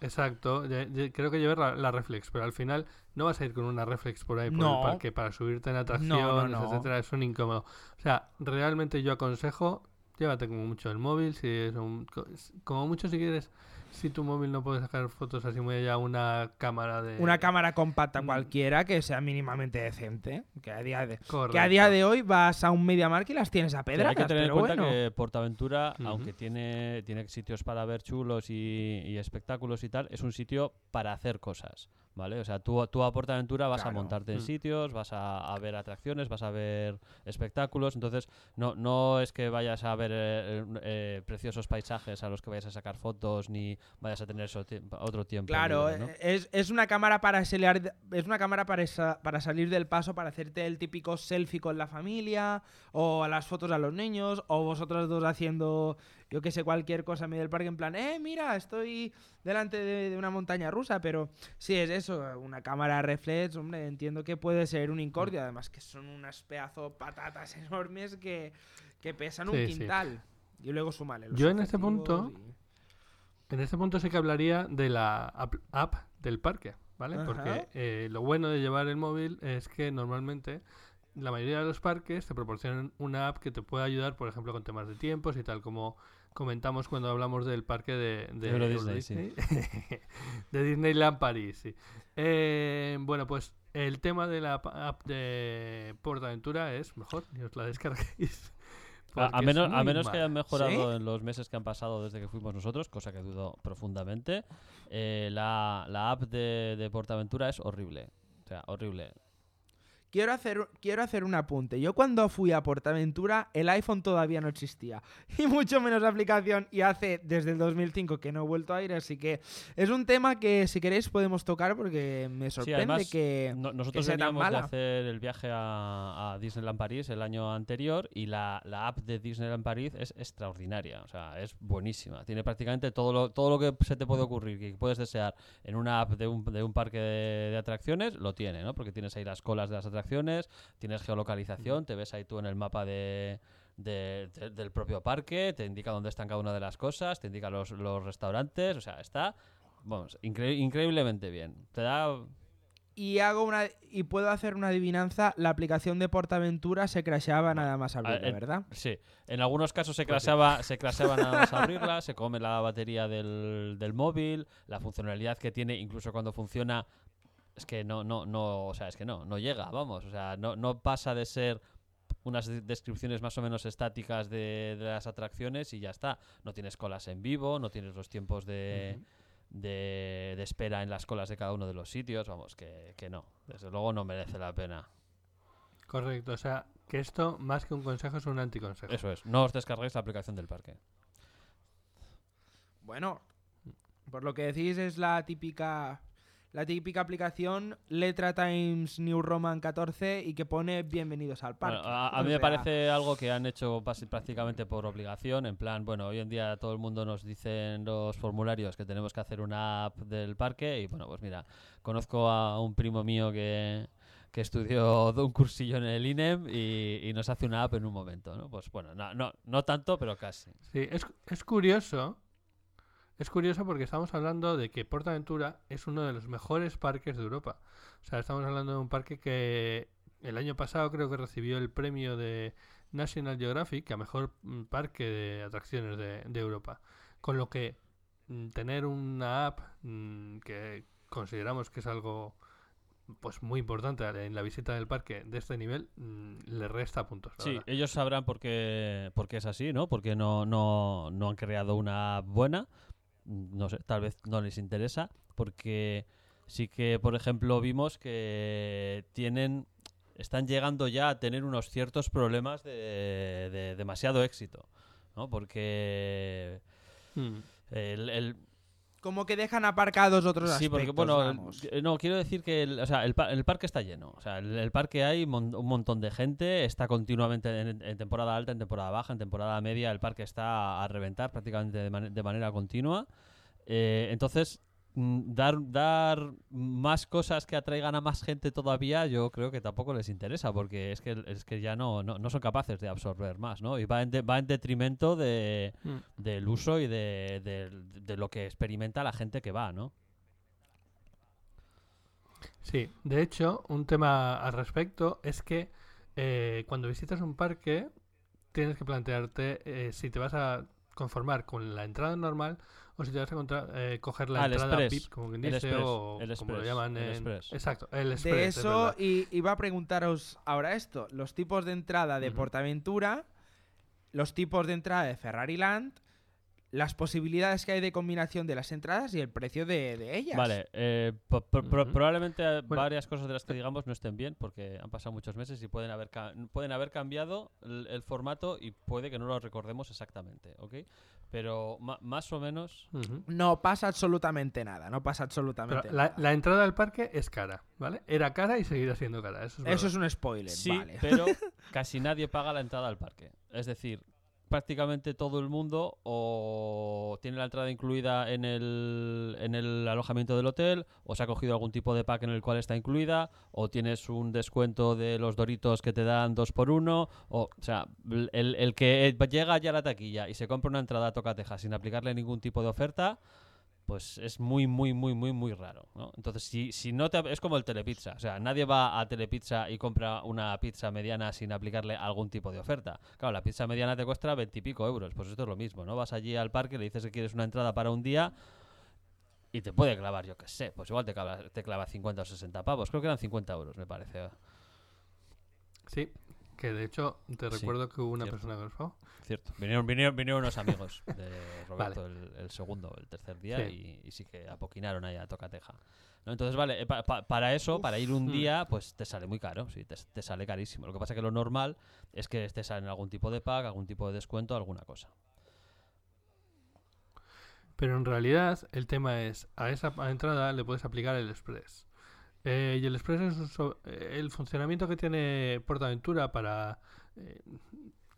Exacto. ye- creo que llevar la, la reflex, pero al final no vas a ir con una reflex por ahí por No. el parque para subirte en no, atracciones, no. etcétera. Es un incómodo. O sea, realmente yo aconsejo, llévate como mucho el móvil, si es un, co- como mucho si quieres, si tu móvil no puede sacar fotos así muy allá, una cámara de... Una cámara compacta Mm. cualquiera que sea mínimamente decente. Que a día de, que a día de hoy vas a un MediaMarkt y las tienes a Sí, pedradas, hay que tener en pero cuenta bueno. que Portaventura, aunque tiene, tiene sitios para ver chulos y, y espectáculos y tal, es un sitio para hacer cosas. ¿Vale? O sea, tú, tú a Portaventura vas a montarte en Mm. sitios, vas a, a ver atracciones, vas a ver espectáculos. Entonces, no, no es que vayas a ver eh, eh, preciosos paisajes a los que vayas a sacar fotos, ni vayas a tener eso otro tiempo. Claro, libre, ¿no? eh, es, es una cámara para salir, es una cámara para, esa- para salir del paso, para hacerte el típico selfie con la familia, o las fotos a los niños, o vosotros dos haciendo, yo que sé, cualquier cosa en medio del parque, en plan, eh, mira, estoy delante de, de una montaña rusa, pero sí es eso, una cámara reflex, hombre, entiendo que puede ser un Mm. incordio, además que son unas pedazos patatas enormes que, que pesan un sí. quintal. Y luego súmale los Yo en este punto- y- En este punto sí que hablaría de la app, app del parque, ¿vale? Ajá. Porque eh, lo bueno de llevar el móvil es que normalmente la mayoría de los parques te proporcionan una app que te puede ayudar, por ejemplo, con temas de tiempos y tal, como comentamos cuando hablamos del parque de, de Euro Disney, sí. De Disneyland París, sí. Eh, bueno, pues el tema de la app- de PortAventura es mejor, y os la descarguéis. A, menos, a menos que hayan mejorado ¿Sí? en los meses que han pasado desde que fuimos nosotros, cosa que dudo profundamente, eh, la, la app de, de Portaventura es horrible. O sea, horrible. Quiero hacer, quiero hacer un apunte. Yo cuando fui a Portaventura, el iPhone todavía no existía. Y mucho menos la aplicación. Y hace desde el 2005 que no he vuelto a ir. Así que es un tema que si queréis podemos tocar porque me sorprende además, que... No- nosotros tan veníamos de mala. hacer el viaje a, a Disneyland París el año anterior y la, la app de Disneyland París es extraordinaria. O sea, es buenísima. Tiene prácticamente todo lo, todo lo que se te puede ocurrir que puedes desear en una app de un, de un parque de, de atracciones, lo tiene, ¿no? Porque tienes ahí las colas de las atracciones, tienes geolocalización, te ves ahí tú en el mapa de, de- de- del propio parque, te indica dónde están cada una de las cosas, te indica los, los restaurantes, o sea, está, vamos, incre- increíblemente bien. Te da Y hago una y puedo hacer una adivinanza. La aplicación de Portaventura se crasheaba nada más abrirla, eh, ¿verdad? Sí, en algunos casos se Pues crasheaba, se crasheaba nada más abrirla, se come la batería del, del móvil, la funcionalidad que tiene, incluso cuando funciona, es que no, no, no, o sea, es que no, no llega, vamos, o sea, no, no pasa de ser unas de- descripciones más o menos estáticas de, de las atracciones y ya está. No tienes colas en vivo, no tienes los tiempos de, de, de espera en las colas de cada uno de los sitios. Vamos, que, que no. Desde luego no merece la pena. Correcto, o sea, que esto más que un consejo es un anticonsejo. Eso es. No os descarguéis la aplicación del parque. Bueno, por lo que decís es la típica la típica aplicación letra Times New Roman 14 y que pone bienvenidos al parque. Bueno, a, mí me parece algo que han hecho prácticamente por obligación. En plan, bueno, hoy en día todo el mundo nos dice en los formularios que tenemos que hacer una app del parque. Y bueno, pues mira, conozco a un primo mío que, que estudió un cursillo en el INEM y, y nos hace una app en un momento. ¿no? Pues bueno, no, no, no tanto, pero casi. Sí, es, es curioso. Es curioso porque estamos hablando de que PortAventura es uno de los mejores parques de Europa. O sea, estamos hablando de un parque que el año pasado creo que recibió el premio de National Geographic a mejor mm, parque de atracciones de, de Europa. Con lo que mm, tener una app mm, que consideramos que es algo pues muy importante en la visita del parque de este nivel le resta puntos. Sí, verdad. ellos sabrán por qué, por qué es así, ¿no? Porque no, no, no han creado una app buena. No sé, tal vez no les interesa. Porque sí que, por ejemplo, vimos que tienen. Están llegando ya a tener unos ciertos problemas de, de demasiado éxito. ¿no? Porque Mm. el, el- Como que dejan aparcados otros Sí, aspectos, porque bueno, vamos. eh, no, quiero decir que el, o sea, el, el parque está lleno. O sea, el, el parque hay mon- un montón de gente, está continuamente en, en temporada alta, en temporada baja, en temporada media, el parque está a reventar prácticamente de, man- de manera continua. Eh, entonces, dar, dar más cosas que atraigan a más gente todavía, yo creo que tampoco les interesa, porque es que, es que ya no, no, no son capaces de absorber más, ¿no? Y va en, de- va en detrimento de, Mm. del uso y de, de- de lo que experimenta la gente que va, ¿no? Sí, de hecho, un tema al respecto es que eh, cuando visitas un parque tienes que plantearte eh, si te vas a conformar con la entrada normal o si te vas a contra- eh, coger la Ah, el entrada express. VIP, como quien El dice, express, o el como lo express, llaman el en... express. Exacto, el express. de es eso y iba a preguntaros ahora esto, los tipos de entrada de. Portaventura, los tipos de entrada de Ferrari Land, las posibilidades que hay de combinación de las entradas y el precio de, de ellas. Vale, eh, pro- pro- Ujú. probablemente Bueno. varias cosas de las que digamos no estén bien porque han pasado muchos meses y pueden haber, ca- pueden haber cambiado el, el formato y puede que no lo recordemos exactamente, ¿ok? Pero más o menos... Ujú. No pasa absolutamente nada, no pasa absolutamente la, nada. la entrada al parque es cara, ¿vale? Era cara y seguirá siendo cara. Eso es, Eso es un spoiler, Sí, vale. pero casi nadie paga la entrada al parque. Es decir, prácticamente todo el mundo o tiene la entrada incluida en el, en el alojamiento del hotel, o se ha cogido algún tipo de pack en el cual está incluida, o tienes un descuento de los doritos que te dan dos por uno, o, sea, el, el que llega ya a la taquilla y se compra una entrada a tocateja sin aplicarle ningún tipo de oferta, pues es muy, muy, muy, muy, muy raro, ¿no? Entonces, si, si no te... Es como el telepizza. O sea, nadie va a telepizza y compra una pizza mediana sin aplicarle algún tipo de oferta. Claro, la pizza mediana te cuesta veintipico euros. Pues esto es lo mismo, ¿no? Vas allí al parque, le dices que quieres una entrada para un día y te puede clavar, yo qué sé, pues igual te clava, te clava 50 o 60 pavos. Creo que eran 50 euros, me parece. Sí, que de hecho te Sí, recuerdo que hubo una cierto. persona que nos pagó. Cierto. Vinieron, vinieron, vinieron unos amigos de Roberto el, el segundo, el tercer día, Sí. Y, y sí que apoquinaron ahí a Tocateja. ¿No? Entonces, vale, eh, pa- pa- para eso, para ir un Mm. día, pues te sale muy caro, sí, te, te sale carísimo. Lo que pasa que lo normal es que estés en algún tipo de pack, algún tipo de descuento, alguna cosa. Pero en realidad el tema es, a esa entrada le puedes aplicar el Express. Eh, y el Express es un eh, el funcionamiento que tiene PortAventura para eh,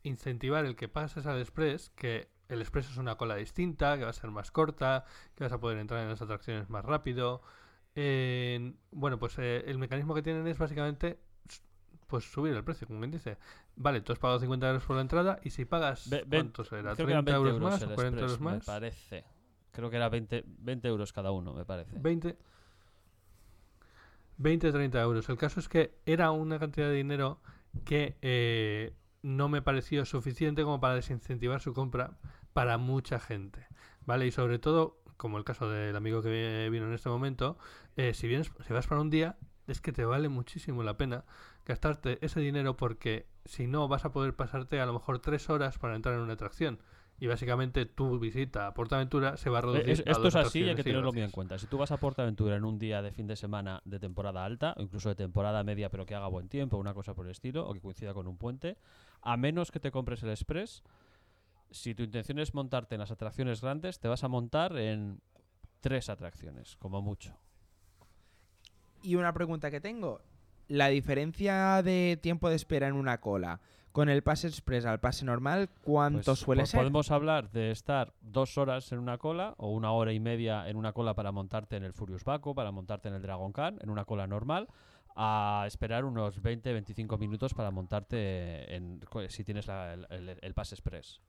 incentivar el que pases al Express, que el Express es una cola distinta, que va a ser más corta, que vas a poder entrar en las atracciones más rápido. En- bueno, pues eh, el mecanismo que tienen es básicamente pues subir el precio, como quien dice. Vale, tú has pagado 50 euros por la entrada y si pagas, Ve- ve- ¿cuánto será? Creo que eran 30 20 euros euros más o 40 euros Express, me más. parece. Creo que era 20, 20 euros cada uno, me parece. 20 20 30 euros. El caso es que era una cantidad de dinero que eh, no me pareció suficiente como para desincentivar su compra para mucha gente. ¿Vale? Y sobre todo, como el caso del amigo que vino en este momento, eh, si vienes, si vas para un día, es que te vale muchísimo la pena gastarte ese dinero porque si no vas a poder pasarte a lo mejor tres horas para entrar en una atracción. Y básicamente tu visita a PortAventura se va a Eh, reducir. es- a esto dos es así y hay que tenerlo muy en cuenta. Si tú vas a PortAventura en un día de fin de semana de temporada alta, o incluso de temporada media pero que haga buen tiempo, una cosa por el estilo, o que coincida con un puente, a menos que te compres el Express, si tu intención es montarte en las atracciones grandes, te vas a montar en tres atracciones, como mucho. Y una pregunta que tengo. La diferencia de tiempo de espera en una cola con el pase express al pase normal, ¿cuánto Pues, suele po- ser? Podemos hablar de estar dos horas en una cola o una hora y media en una cola para montarte en el Furious Baco, para montarte en el Dragon Khan, en una cola normal, a esperar unos 20-25 minutos para montarte en, si tienes la- el, el- el Pass Express.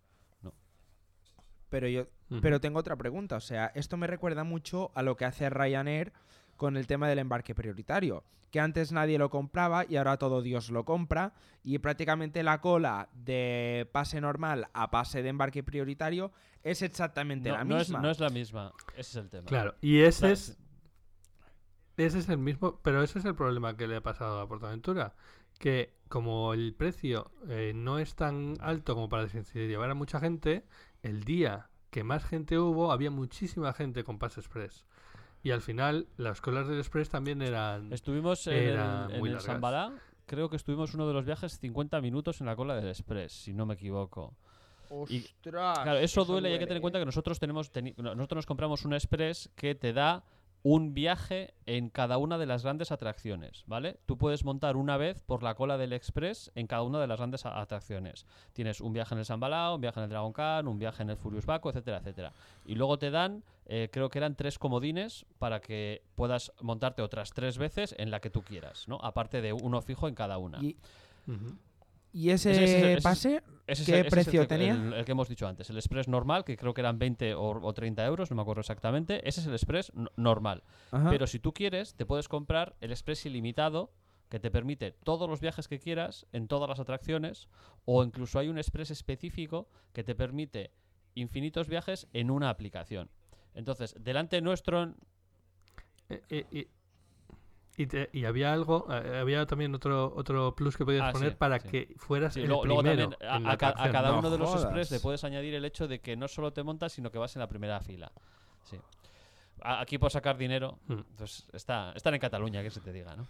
Pero yo pero tengo otra pregunta. O sea, esto me recuerda mucho a lo que hace Ryanair con el tema del embarque prioritario. Que antes nadie lo compraba y ahora todo Dios lo compra. Y prácticamente la cola de pase normal a pase de embarque prioritario es exactamente No, la no es, misma. no es la misma, ese es el tema. Claro, y ese Claro, es ese es el mismo, pero ese es el problema que le ha pasado a PortAventura, que como el precio eh, no es tan alto como para llevar a mucha gente, el día que más gente hubo había muchísima gente con Pass Express. Y al final las colas del Express también eran Estuvimos en el, en el creo que estuvimos uno de los viajes 50 minutos en la cola del Express, si no me equivoco. Y- ¡Ostras! Claro, eso, duele y hay que tener en cuenta ¿eh? que nosotros tenemos nosotros nos compramos un express que te da un viaje en cada una de las grandes atracciones, ¿vale? Tú puedes montar una vez por la cola del express en cada una de las grandes atracciones. Tienes un viaje en el Sambalao, un viaje en el Dragon Khan, un viaje en el Furious Baco, etcétera, etcétera. Y luego te dan, eh, creo que eran tres comodines para que puedas montarte otras tres veces en la que tú quieras, ¿no? Aparte de uno fijo en cada una. ¿Y, Ujú. Y ese, Ese- ese- ese es- pase? Ese ¿Qué precio tenía? El, el que hemos dicho antes. El Express normal, que creo que eran 20 o, o 30 euros, no me acuerdo exactamente. Ese es el Express no- normal. Ajá. Pero si tú quieres, te puedes comprar el Express ilimitado, que te permite todos los viajes que quieras en todas las atracciones. O incluso hay un Express específico que te permite infinitos viajes en una aplicación. Entonces, delante nuestro. en- Eh, eh, y, te- y había algo, eh, había también otro otro plus que podías Ah, poner sí, para sí. que fueras Sí, el luego, luego primero también a, ca- a cada No uno de los express le puedes añadir el hecho de que no solo te montas, sino que vas en la primera fila. Sí. Aquí por sacar dinero, Hmm. pues está, están en Cataluña, que se te diga, ¿no?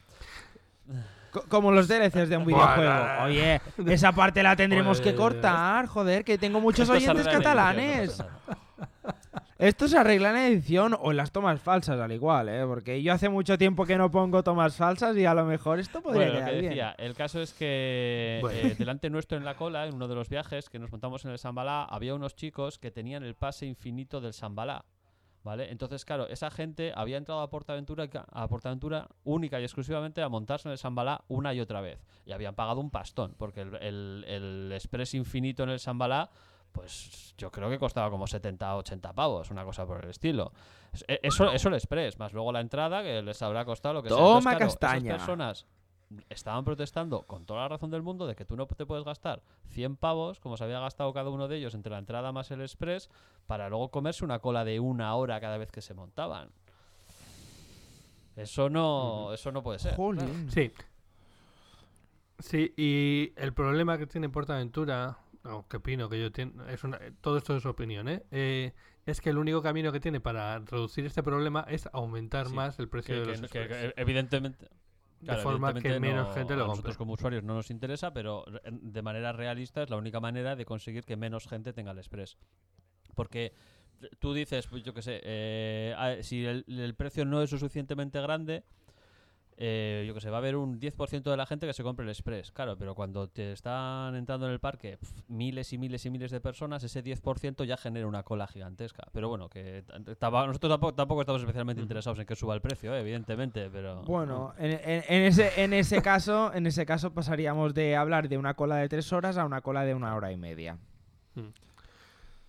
Co- Como los DLCs de un videojuego. nah. Oye, esa parte la tendremos que cortar, joder, que tengo muchos oyentes catalanes. edición, no pasa nada. Esto se arregla en edición o en las tomas falsas al igual, ¿eh? Porque yo hace mucho tiempo que no pongo tomas falsas y a lo mejor esto podría Bueno, lo que bien. decía, el caso es que Bueno. eh, delante nuestro en la cola, en uno de los viajes que nos montamos en el Sambalá, había unos chicos que tenían el pase infinito del Sambalá. ¿Vale? Entonces, claro, esa gente había entrado a Portaventura, a Portaventura única y exclusivamente a montarse en el Sambalá una y otra vez. Y habían pagado un pastón, porque el, el, el Express infinito en el Sambalá, pues yo creo que costaba como 70 80 pavos, una cosa por el estilo. Es- e- Eso, eso el Express, más luego la entrada que les habrá costado lo que sea. Toma claro, esas castaña. personas estaban protestando con toda la razón del mundo de que tú no te puedes gastar 100 pavos, como se había gastado cada uno de ellos entre la entrada más el express, para luego comerse una cola de una hora cada vez que se montaban. Eso no, eso no puede ser. Sí. Sí, y el problema que tiene PortAventura, o que opino que yo tengo, es una, todo esto es opinión, ¿eh? Eh, es que el único camino que tiene para reducir este problema es aumentar Sí, más el precio Que- de los que- evidentemente. de forma que menos no- gente a lo nosotros compre. como usuarios no nos interesa, pero de manera realista es la única manera de conseguir que menos gente tenga el Express. Porque tú dices, pues yo qué sé, eh, a- si el, el precio no es lo suficientemente grande, eh, yo que sé, va a haber un 10% de la gente que se compre el Express. Claro, pero cuando te están entrando en el parque pf, miles y miles y miles de personas, ese 10% ya genera una cola gigantesca. Pero bueno, que nosotros tampoco, tampoco estamos especialmente interesados en que suba el precio, eh, evidentemente, pero... Bueno, en, en- en ese, en ese caso, en ese caso pasaríamos de hablar de una cola de tres horas a una cola de una hora y media.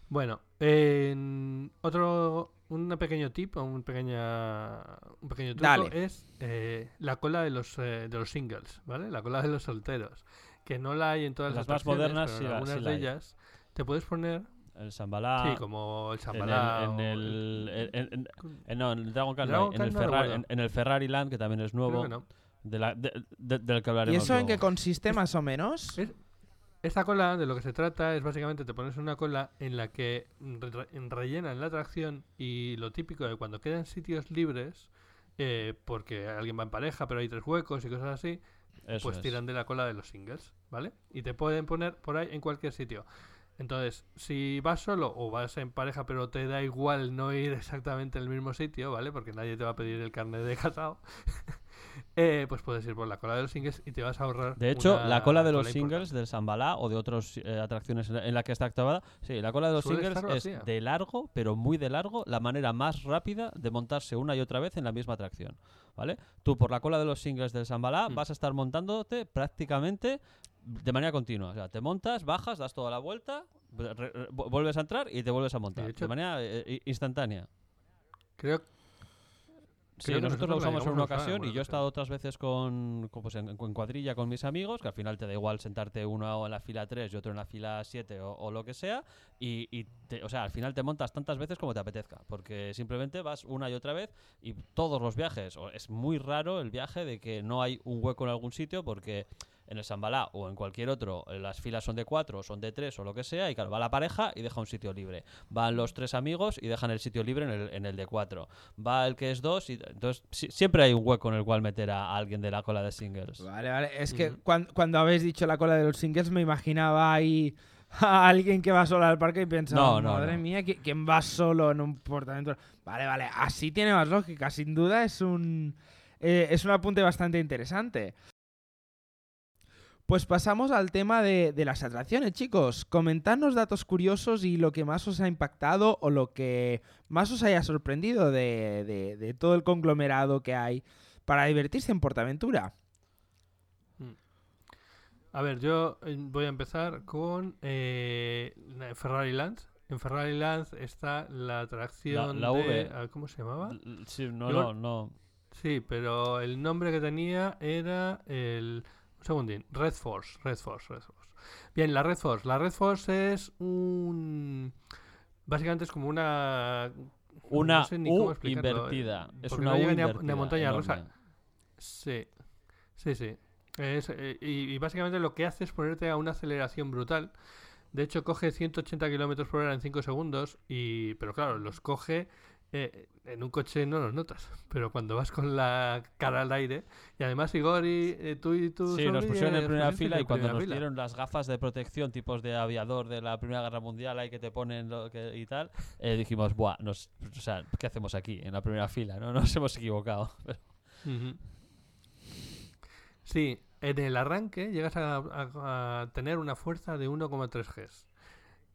Bueno, en otro un pequeño tip o un pequeña un pequeño truco Dale. es eh, la cola de los eh, de los singles, ¿vale? La cola de los solteros, que no la hay en todas Las las, más modernas pero en algunas sí de ellas te puedes poner, El Sambalá... sí, como el en el, Shambhala en el, en- en- en- en- no, en el Dragon Khan en, el Ferrari, en, en el Ferrari Land, que también es nuevo, creo que no. de la- de- de- del que ¿Y hablaremos. eso en qué consiste más o menos? Es- Esta cola, de lo que se trata, es básicamente te pones una cola en la que re- rellenan la atracción y lo típico de cuando quedan sitios libres, eh, porque alguien va en pareja, pero hay tres huecos y cosas así, Eso pues es. tiran de la cola de los singles, ¿vale? Y te pueden poner por ahí en cualquier sitio. Entonces, si vas solo o vas en pareja, pero te da igual no ir exactamente al mismo sitio, ¿vale? Porque nadie te va a pedir el carnet de casado, eh, pues puedes ir por la cola de los singles y te vas a ahorrar. De hecho, una la cola de los cola singles importante. del Sambalá o de otras atracciones en la, en la que está activada, sí, la cola de los Suele singles es vacía. de largo, pero muy de largo, la manera más rápida de montarse una y otra vez en la misma atracción, ¿vale? Tú por la cola de los singles del Sambalá Mm. vas a estar montándote prácticamente de manera continua, o sea, te montas, bajas, das toda la vuelta, re- re- vu- vuelves a entrar y te vuelves a montar, de, hecho- manera eh, eh, instantánea. Creo Sí, nosotros lo usamos en una ocasión y yo he estado otras veces con, con, pues, en, en cuadrilla con mis amigos, que al final te da igual sentarte uno en la fila 3 y otro en la fila 7 o, o lo que sea, y, y te- o sea, al final te montas tantas veces como te apetezca, porque simplemente vas una y otra vez y todos los viajes, o es muy raro el viaje de que no hay un hueco en algún sitio porque en el Sambalá o en cualquier otro eh, las filas son de 4 o son de 3 o lo que sea y claro, va la pareja y deja un sitio libre. Van los tres amigos y dejan el sitio libre en el, en el de 4 va el que es dos y entonces si- siempre hay un hueco en el cual meter a, alguien de la cola de singles. Vale, vale. Es que Ujú. cuan- cuando habéis dicho la cola de los singles me imaginaba ahí a alguien que va solo al parque y No, no, madre no. mía, ¿qui- ¿quién va solo en un portamento? Vale, vale, así tiene más lógica. Sin duda es un, eh, es un apunte bastante interesante. Pues pasamos al tema de, de las atracciones, chicos. Comentadnos datos curiosos y lo que más os ha impactado o lo que más os haya sorprendido de, de- de todo el conglomerado que hay para divertirse en Portaventura. A ver, yo eh, voy a empezar con eh, Ferrari Land. En Ferrari Land está la atracción La- la de... V. ah, ¿Cómo se llamaba? Sí, no, no, no. Sí, pero el nombre que tenía era el... Un segundín. Red Force. Red Force, Red Force. Bien, la Red Force. La Red Force es un... Básicamente es como una... Una no sé ni cómo U explicarlo, eh, invertida. Es una no U llega ni a- invertida. montaña rusa. enorme. Sí, sí, sí. Es, eh, y, y básicamente lo que hace es ponerte a una aceleración brutal. De hecho, coge 180 kilómetros por hora en 5 segundos. Y, pero claro, los coge. Eh, en un coche no los notas. Pero cuando vas con la cara al aire. Y además, Igori, eh, tú y tú. Sí, nos pusieron en primera fila y cuando nos dieron dieron las gafas de protección tipos de aviador de la Primera Guerra Mundial ahí que te ponen lo que, y tal, eh, dijimos, buah, nos, o sea, ¿qué hacemos aquí en la primera fila? No nos hemos equivocado. Sí, en el arranque llegas a, a- a tener una fuerza de 1,3 Gs.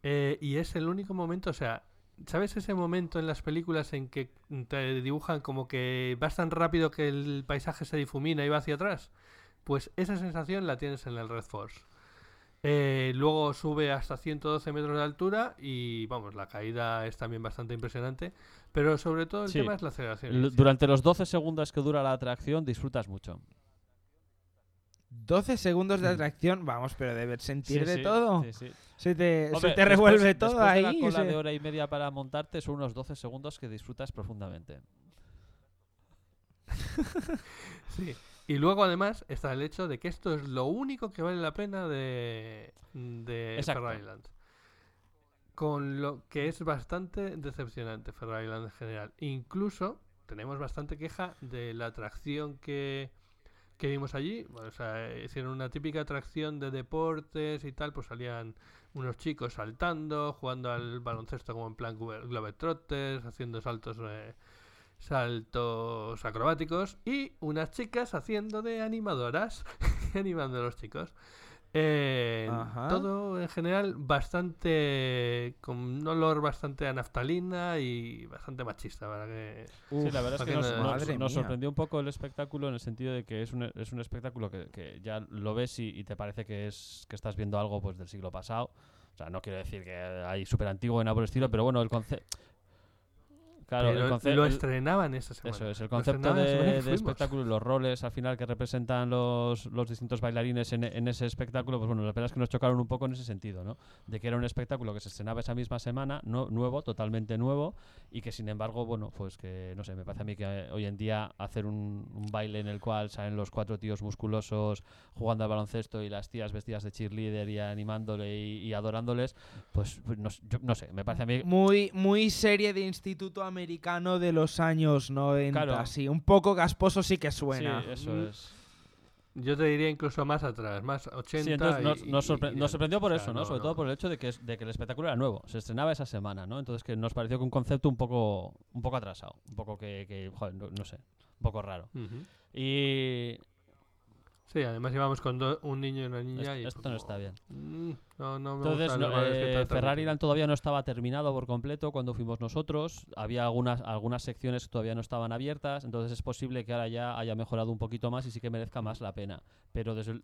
Eh, y es el único momento, o sea, ¿sabes ese momento en las películas en que te dibujan como que vas tan rápido que el paisaje se difumina y va hacia atrás? Pues esa sensación la tienes en el Red Force. Eh, luego sube hasta 112 metros de altura y vamos, la caída es también bastante impresionante. Pero sobre todo el Sí. tema es la aceleración. L-. Durante los 12 segundos que dura la atracción disfrutas mucho. 12 segundos de Mm. atracción, vamos, pero debes sentir Sí, de sí, todo. sí, sí. Se te, se Hombre, te después- revuelve todo después ahí. De la cola se- de hora y media para montarte son unos 12 segundos que disfrutas profundamente. Sí. Y luego además está el hecho de que esto es lo único que vale la pena de, de. Ferrari Land. Con lo que es bastante decepcionante Ferrari Land en general. Incluso tenemos bastante queja de la atracción que, que vimos allí. O sea, hicieron una típica atracción de deportes y tal, pues salían unos chicos saltando, jugando al baloncesto como en plan Globe- Globetrotters, haciendo saltos eh, saltos acrobáticos y unas chicas haciendo de animadoras, animando a los chicos. Eh, todo en general bastante con un olor bastante a naftalina y bastante machista para que sí, la verdad es que nos, sorprendió un poco el espectáculo en el sentido de que es un, es un espectáculo que, que ya lo ves y, y te parece que es que estás viendo algo pues del siglo pasado. O sea, no quiero decir que hay súper antiguo en nada por el estilo, pero bueno, el concepto... Claro, Pero el conce- lo estrenaban esa semana. Eso es, el concepto de, de espectáculo y los roles al final que representan los, los distintos bailarines en, en ese espectáculo, pues bueno, la verdad es que nos chocaron un poco en ese sentido, ¿no? De que era un espectáculo que se estrenaba esa misma semana, no, nuevo, totalmente nuevo, y que sin embargo, bueno, pues que, no sé, me parece a mí que eh, hoy en día hacer un, un baile en el cual salen los cuatro tíos musculosos jugando al baloncesto y las tías vestidas de cheerleader y animándole y, y adorándoles, pues, pues no, sé, yo, no sé, me parece a mí... Muy, muy serie de instituto americano de los años 90. Claro. Sí, un poco gasposo sí que Sí, suena. eso Mm, es. Yo te diría incluso más atrás, más 80. Sí, entonces nos, y- nos y- sorpre- y- nos sorprendió por o sea, eso, ¿no? Sobre todo por el hecho de que, es- de que el espectáculo era nuevo, se estrenaba esa semana, ¿no? Entonces que nos pareció que un concepto un poco, un poco atrasado, un poco que, que, joder, no, no sé, un poco raro. Y Sí, además íbamos con do- un niño y una niña Esto- y... esto fue no está bien. "Mm, no, no me entonces no, eh, Ferrari mucho". Land todavía no estaba terminado por completo cuando fuimos nosotros, había algunas, algunas secciones que todavía no estaban abiertas, entonces es posible que ahora ya haya mejorado un poquito más y sí que merezca más la pena. Pero desde el-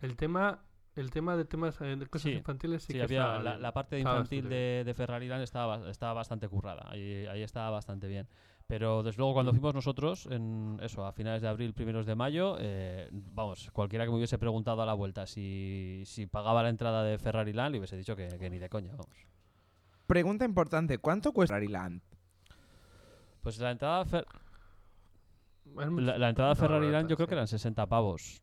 El tema, el tema de temas eh, de cosas Sí, infantiles sí, Sí, que había estaba la, la parte infantil de, de Ferrari Land estaba, ba- estaba bastante currada. Ahí, ahí estaba bastante bien. Pero desde luego cuando fuimos nosotros, en eso, a finales de abril, primeros de mayo, eh, vamos, cualquiera que me hubiese preguntado a la vuelta si, si pagaba la entrada de Ferrari Land, le hubiese dicho que, que ni de coña, vamos. Pregunta importante, ¿cuánto cuesta Ferrari Land? Pues la entrada Fer- la, la entrada a Ferrari Land yo creo que eran 60 pavos.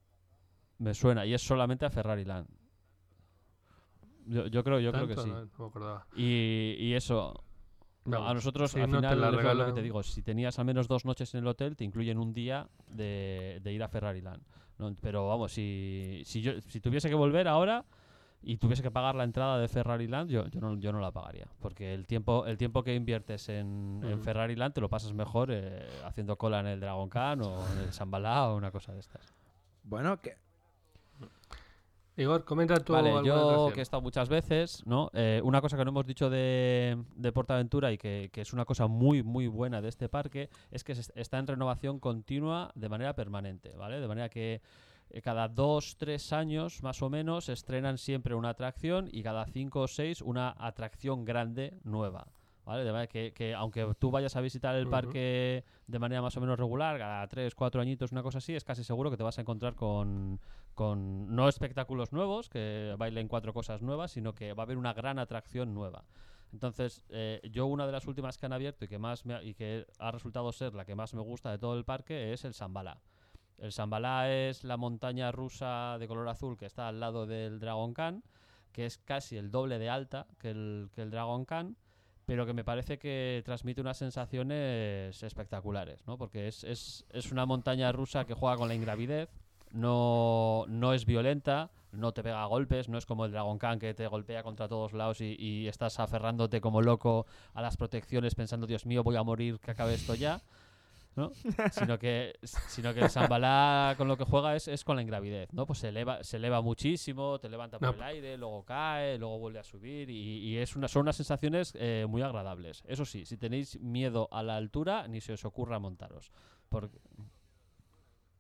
Me suena, y es solamente a Ferrari Land. Yo, yo creo, yo creo que sí. No, no me acordaba. Y, y eso, No, Vamos, a nosotros si al no te final la es lo- que te digo, si tenías al menos dos noches en el hotel, te incluyen un día de, de ir a Ferrari Land. ¿no? Pero vamos, si, si yo si tuviese que volver ahora y tuviese que pagar la entrada de Ferrari Land, yo, yo, no, yo no la pagaría. Porque el tiempo, el tiempo que inviertes en, en Ujú. Ferrari Land te lo pasas mejor eh, haciendo cola en el Dragon Khan o en el Sambalá o una cosa de estas. Bueno, que Igor, comenta tú Vale, yo que he estado muchas veces, ¿no? Eh, una cosa que no hemos dicho de, de Portaventura y que, que es una cosa muy, muy buena de este parque es que se está en renovación continua de manera permanente, ¿vale? De manera que eh, cada dos, tres años más o menos estrenan siempre una atracción y cada cinco o seis una atracción grande nueva. ¿Vale? De manera que, que aunque tú vayas a visitar el Ujú. parque de manera más o menos regular, cada tres, cuatro añitos, una cosa así, es casi seguro que te vas a encontrar con, con no espectáculos nuevos, que bailen cuatro cosas nuevas, sino que va a haber una gran atracción nueva. Entonces, eh, yo una de las últimas que han abierto y que más me ha- y que ha resultado ser la que más me gusta de todo el parque es el Sambalá. El Sambalá es la montaña rusa de color azul que está al lado del Dragon Khan, que es casi el doble de alta que el, que el Dragon Khan, pero que me parece que transmite unas sensaciones espectaculares, ¿no? Porque es, es, es una montaña rusa que juega con la ingravidez, no, no es violenta, no te pega a golpes, no es como el Dragon Khan que te golpea contra todos lados y, y estás aferrándote como loco a las protecciones pensando, Dios mío, voy a morir, que acabe esto ya. ¿No? sino que sino que el Sambalá con lo que juega es, es con la ingravidez, ¿no? Pues se eleva, se eleva muchísimo, te levanta por No. el aire, luego cae, luego vuelve a subir y, y es una, son unas sensaciones eh, muy agradables. Eso sí, si tenéis miedo a la altura, ni se os ocurra montaros. Porque,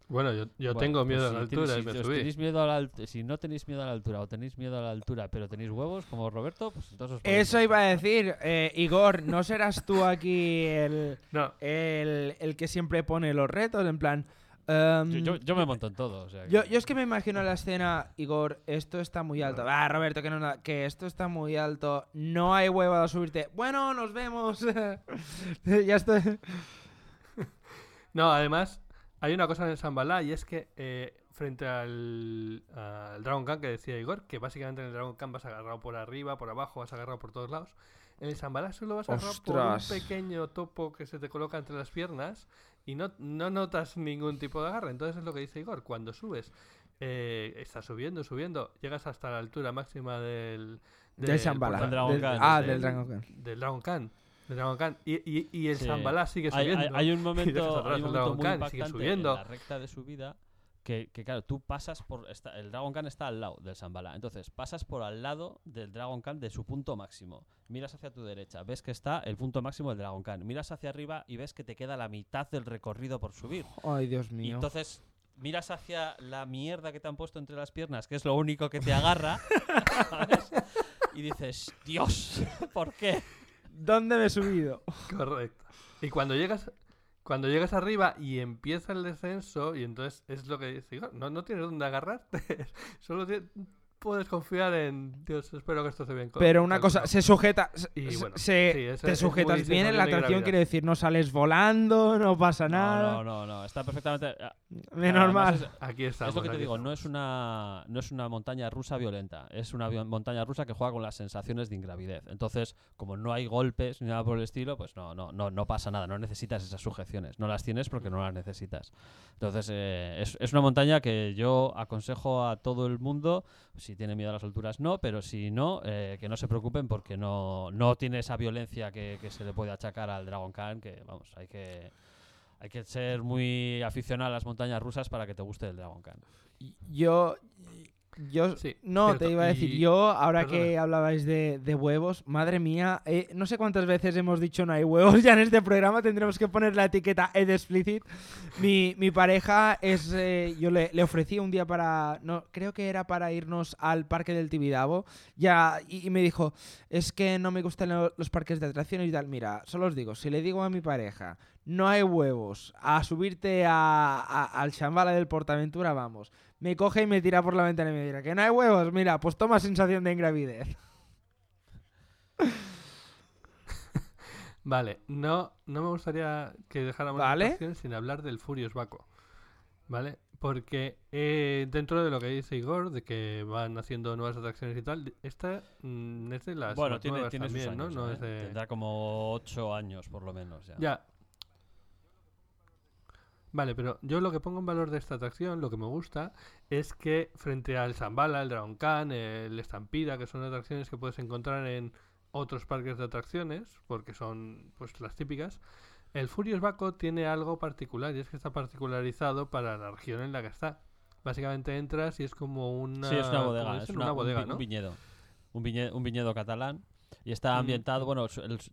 Bueno, yo, yo bueno, tengo pues miedo a si la tenéis- altura y si me subí. tenéis miedo a la alt- si no tenéis miedo a la altura o tenéis miedo a la altura, pero tenéis huevos como Roberto, pues entonces os eso iba a decir, eh, Igor, ¿no serás tú aquí el, No, el, el que siempre pone los retos? En plan... em, Yo, yo- yo me monto en todo. o sea que- Yo, yo es que me imagino la escena, Igor, esto está muy alto. Ah, Roberto, que, no, que esto está muy alto. No hay huevo a subirte. Bueno, nos vemos. ya estoy. no, además hay una cosa en el Sambalá y es que eh, frente al, al Dragon Khan que decía Igor, que básicamente en el Dragon Khan vas agarrado por arriba, por abajo, vas agarrado por todos lados. En el Sambalá solo vas agarrado por un pequeño topo que se te coloca entre las piernas y no, no notas ningún tipo de agarre. Entonces es lo que dice Igor, cuando subes, eh, estás subiendo, subiendo, llegas hasta la altura máxima del... Del Del Dragon Del- Khan, ah, del Dragon Khan. del Dragon Khan. Del Dragon Khan. Y, y, y el Sí. Sambalá sigue hay, hay- subiendo. hay un momento, atrás hay un momento Dragon muy Khan y impactante sigue en subiendo. la recta de subida que, que, claro, tú pasas por... está- el Dragon Khan está al lado del Sambalá. Entonces, pasas por al lado del Dragon Khan de su punto máximo. Miras hacia tu derecha, ves que está el punto máximo del Dragon Khan. Miras hacia arriba y ves que te queda la mitad del recorrido por subir. Ay, Dios Y mío. entonces miras hacia la mierda que te han puesto entre las piernas, que es lo único que te agarra, ¿sabes? y dices, Dios, ¿por qué? ¿Dónde me he subido? Correcto. Y cuando llegas, cuando llegas arriba y empieza el descenso, y entonces es lo que dice, no, no tienes dónde agarrarte. Solo tie- puedes confiar en Dios, espero que esto se bien. Pero una cosa, se sujeta. Y bueno, se- sí, eso te sujetas bien en la atracción, quiere decir, no sales volando, no pasa nada. No, no, no, no. Está perfectamente. ah, Menos mal. es- Aquí estamos. es lo que te digo, no es una no es una montaña rusa violenta, es una montaña rusa que juega con las sensaciones de ingravidez. Entonces, como no hay golpes ni nada por el estilo, pues no no no no pasa nada, no necesitas esas sujeciones, no las tienes porque no las necesitas. Entonces, eh, es, es una montaña que yo aconsejo a todo el mundo, si tiene miedo a las alturas no, pero si no, eh, que no se preocupen porque no, no tiene esa violencia que, que se le puede achacar al Dragon Khan, que vamos, hay que hay que ser muy aficionado a las montañas rusas para que te guste el Dragon Khan. Yo. Yo Sí, no, cierto. te iba a decir, Y- yo ahora que hablabais de, de huevos, madre mía, eh, no sé cuántas veces hemos dicho no hay huevos ya en este programa, tendremos que poner la etiqueta Ed Explicit. Mi, mi pareja es, eh, yo le, le ofrecí un día para, no, creo que era para irnos al parque del Tibidabo, ya, y, y me dijo, es que no me gustan lo- los parques de atracciones y tal, mira, solo os digo, si le digo a mi pareja, no hay huevos, a subirte a, a- al Shambhala del Portaventura, vamos. Me coge y me tira por la ventana y me dirá que no hay huevos. Mira, pues toma sensación de ingravidez. Vale, no, no me gustaría que dejáramos la Vale. atracción sin hablar del Furious Baco. ¿Vale? Porque eh, dentro de lo que dice Igor, de que van haciendo nuevas atracciones y tal, esta mm, es de las bueno, más tiene, nuevas tiene sus también, años, ¿no? No ¿eh? es de- Tendrá como 8 años por lo menos ya. Ya. Vale, pero yo lo que pongo en valor de esta atracción, lo que me gusta, es que frente al Zambala, el Dragon Khan, el Estampida, que son atracciones que puedes encontrar en otros parques de atracciones, porque son pues las típicas, el Furious Baco tiene algo particular y es que está particularizado para la región en la que está. Básicamente entras y es como una, sí, es una ¿cómo bodega, es una, un bodega, vi- ¿no? un viñedo. Un, viñe- un viñedo catalán. Y está ambientado, bueno,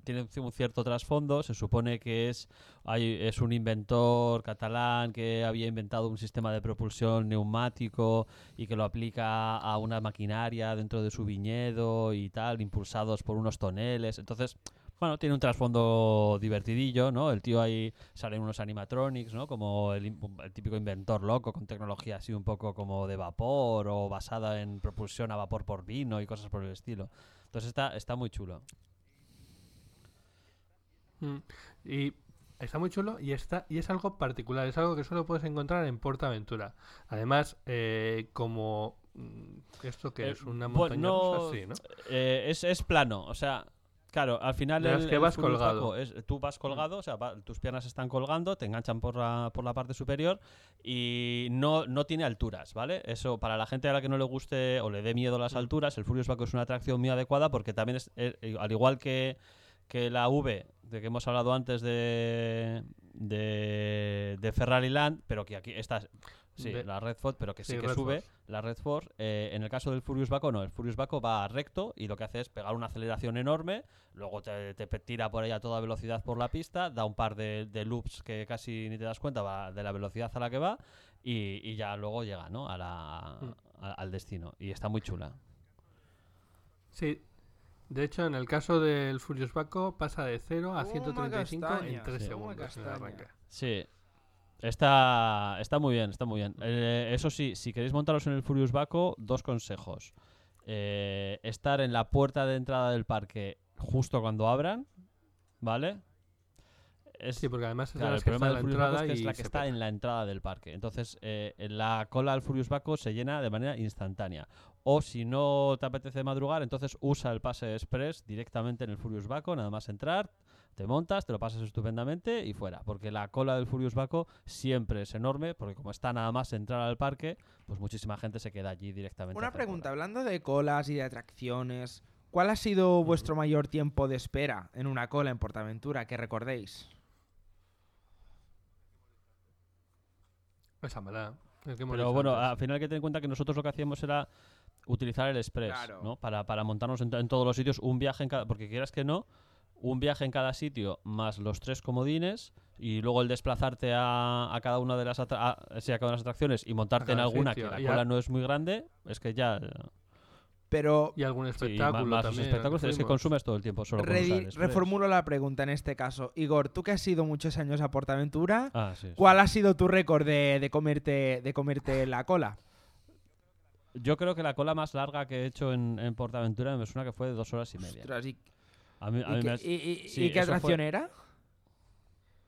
tiene un cierto trasfondo. Se supone que es, hay, es un inventor catalán que había inventado un sistema de propulsión neumático y que lo aplica a una maquinaria dentro de su viñedo y tal, impulsados por unos toneles. Entonces, bueno, tiene un trasfondo divertidillo, ¿no? El tío ahí salen unos animatronics, ¿no? Como el, típico inventor loco con tecnología así un poco como de vapor o basada en propulsión a vapor por vino y cosas por el estilo. Entonces está, está muy chulo. Mm. Y está muy chulo y está y es algo particular, es algo que solo puedes encontrar en PortAventura. Además, eh, como mm, esto que Eh, es una bueno, montaña no- rusa, sí, ¿no? Eh, es, es plano, o sea, claro, al final el- que vas colgado. Es- tú vas colgado, o sea, va- tus piernas están colgando, te enganchan por la, por la parte superior y no, no tiene alturas, ¿vale? Eso para la gente a la que no le guste o le dé miedo las Mm. alturas, el Furious Baco es una atracción muy adecuada porque también es, eh, eh, al igual que, que la V, de que hemos hablado antes de, de, de Ferrari Land, pero que aquí esta Sí, De- la Red Force, pero que sí, sí, que Red sube. Force. La Red Force, eh, en el caso del Furious Baco, no. El Furious Baco va recto y lo que hace es pegar una aceleración enorme, luego te, tira por ahí a toda velocidad por la pista, da un par de, de loops que casi ni te das cuenta va de la velocidad a la que va y, y ya luego llega ¿no? a la, Mm. a- al destino. Y está muy chula. Sí. De hecho, en el caso del Furious Baco pasa de 0 a Toma 135 en castaña, 3 sí. segundos. Sí. Está, está muy bien, está muy bien. Eh, eso sí, si queréis montaros en el Furious Baco, dos consejos. Eh, estar en la puerta de entrada del parque justo cuando abran, ¿vale? Es, Sí, porque además es claro, el problema del Furious Baco es que es y la que está en la entrada del parque. Entonces, eh, la cola del Furious Baco se llena de manera instantánea. O si no te apetece madrugar, entonces usa el pase express directamente en el Furious Baco, nada más entrar, te montas, te lo pasas estupendamente y fuera. Porque la cola del Furious Baco siempre es enorme, porque como está nada más entrar al parque, pues muchísima gente se queda allí directamente. Una pregunta, cola. hablando de colas y de atracciones, ¿cuál ha sido vuestro mayor tiempo de espera en una cola en Portaventura que recordéis? Esa mala. que hemos Pero bueno, al final hay que tener en cuenta que nosotros lo que hacíamos era utilizar el Express, Claro. ¿no? Para, para montarnos en, en todos los sitios, un viaje en cada... Porque quieras que no, un viaje en cada sitio más los tres comodines y luego el desplazarte a, a cada una de las, atra- a- sí, a cada una de las atracciones y montarte en alguna sitio, que la cola no es muy grande, es que ya... Pero Y algún Sí, espectáculo más los también. espectáculos es que consumes todo el tiempo solo reformulo la pregunta en este caso. Igor, tú que has sido muchos años a Portaventura, Ah, sí, sí. ¿cuál ha sido tu récord de, de comerte, de comerte la cola? Yo creo que la cola más larga que he hecho en, en Portaventura me suena que fue de dos horas y media. Ostras, ¿y, A mí, a y mí qué, me- y- y- sí, y qué eso fue- atracción era?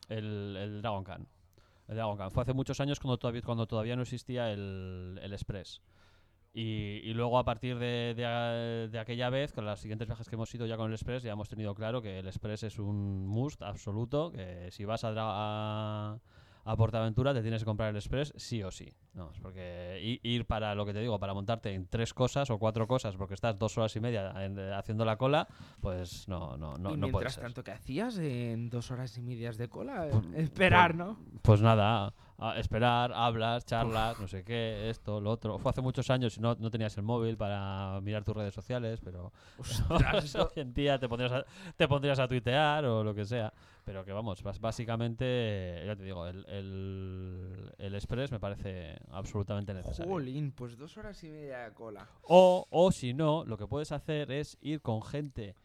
el, el Dragon Khan. El Dragon Khan. Fue hace muchos años cuando todavía, cuando todavía no existía el, el Express. Y, y luego a partir de, de aquella vez, con los siguientes viajes que hemos ido ya con el Express, ya hemos tenido claro que el Express es un must absoluto, que si vas a, Dra- a, a Portaventura te tienes que comprar el Express sí o sí. No, es porque ir para, lo que te digo, para montarte en tres cosas o cuatro cosas, porque estás dos horas y media en- haciendo la cola, pues no, no, no, y no puede mientras tanto, ¿qué hacías en dos horas y medias de cola? Pues- Esperar, pues- ¿no? Pues nada, a esperar, hablas, charlas, no sé qué, esto, lo otro. Fue hace muchos años y no, no tenías el móvil para mirar tus redes sociales, pero hoy en día te pondrías, a, te pondrías a tuitear o lo que sea. Pero que vamos, básicamente, ya te digo, el, el, el Express me parece absolutamente necesario. Jolín, pues dos horas y media de cola. O, o si no, lo que puedes hacer es ir con gente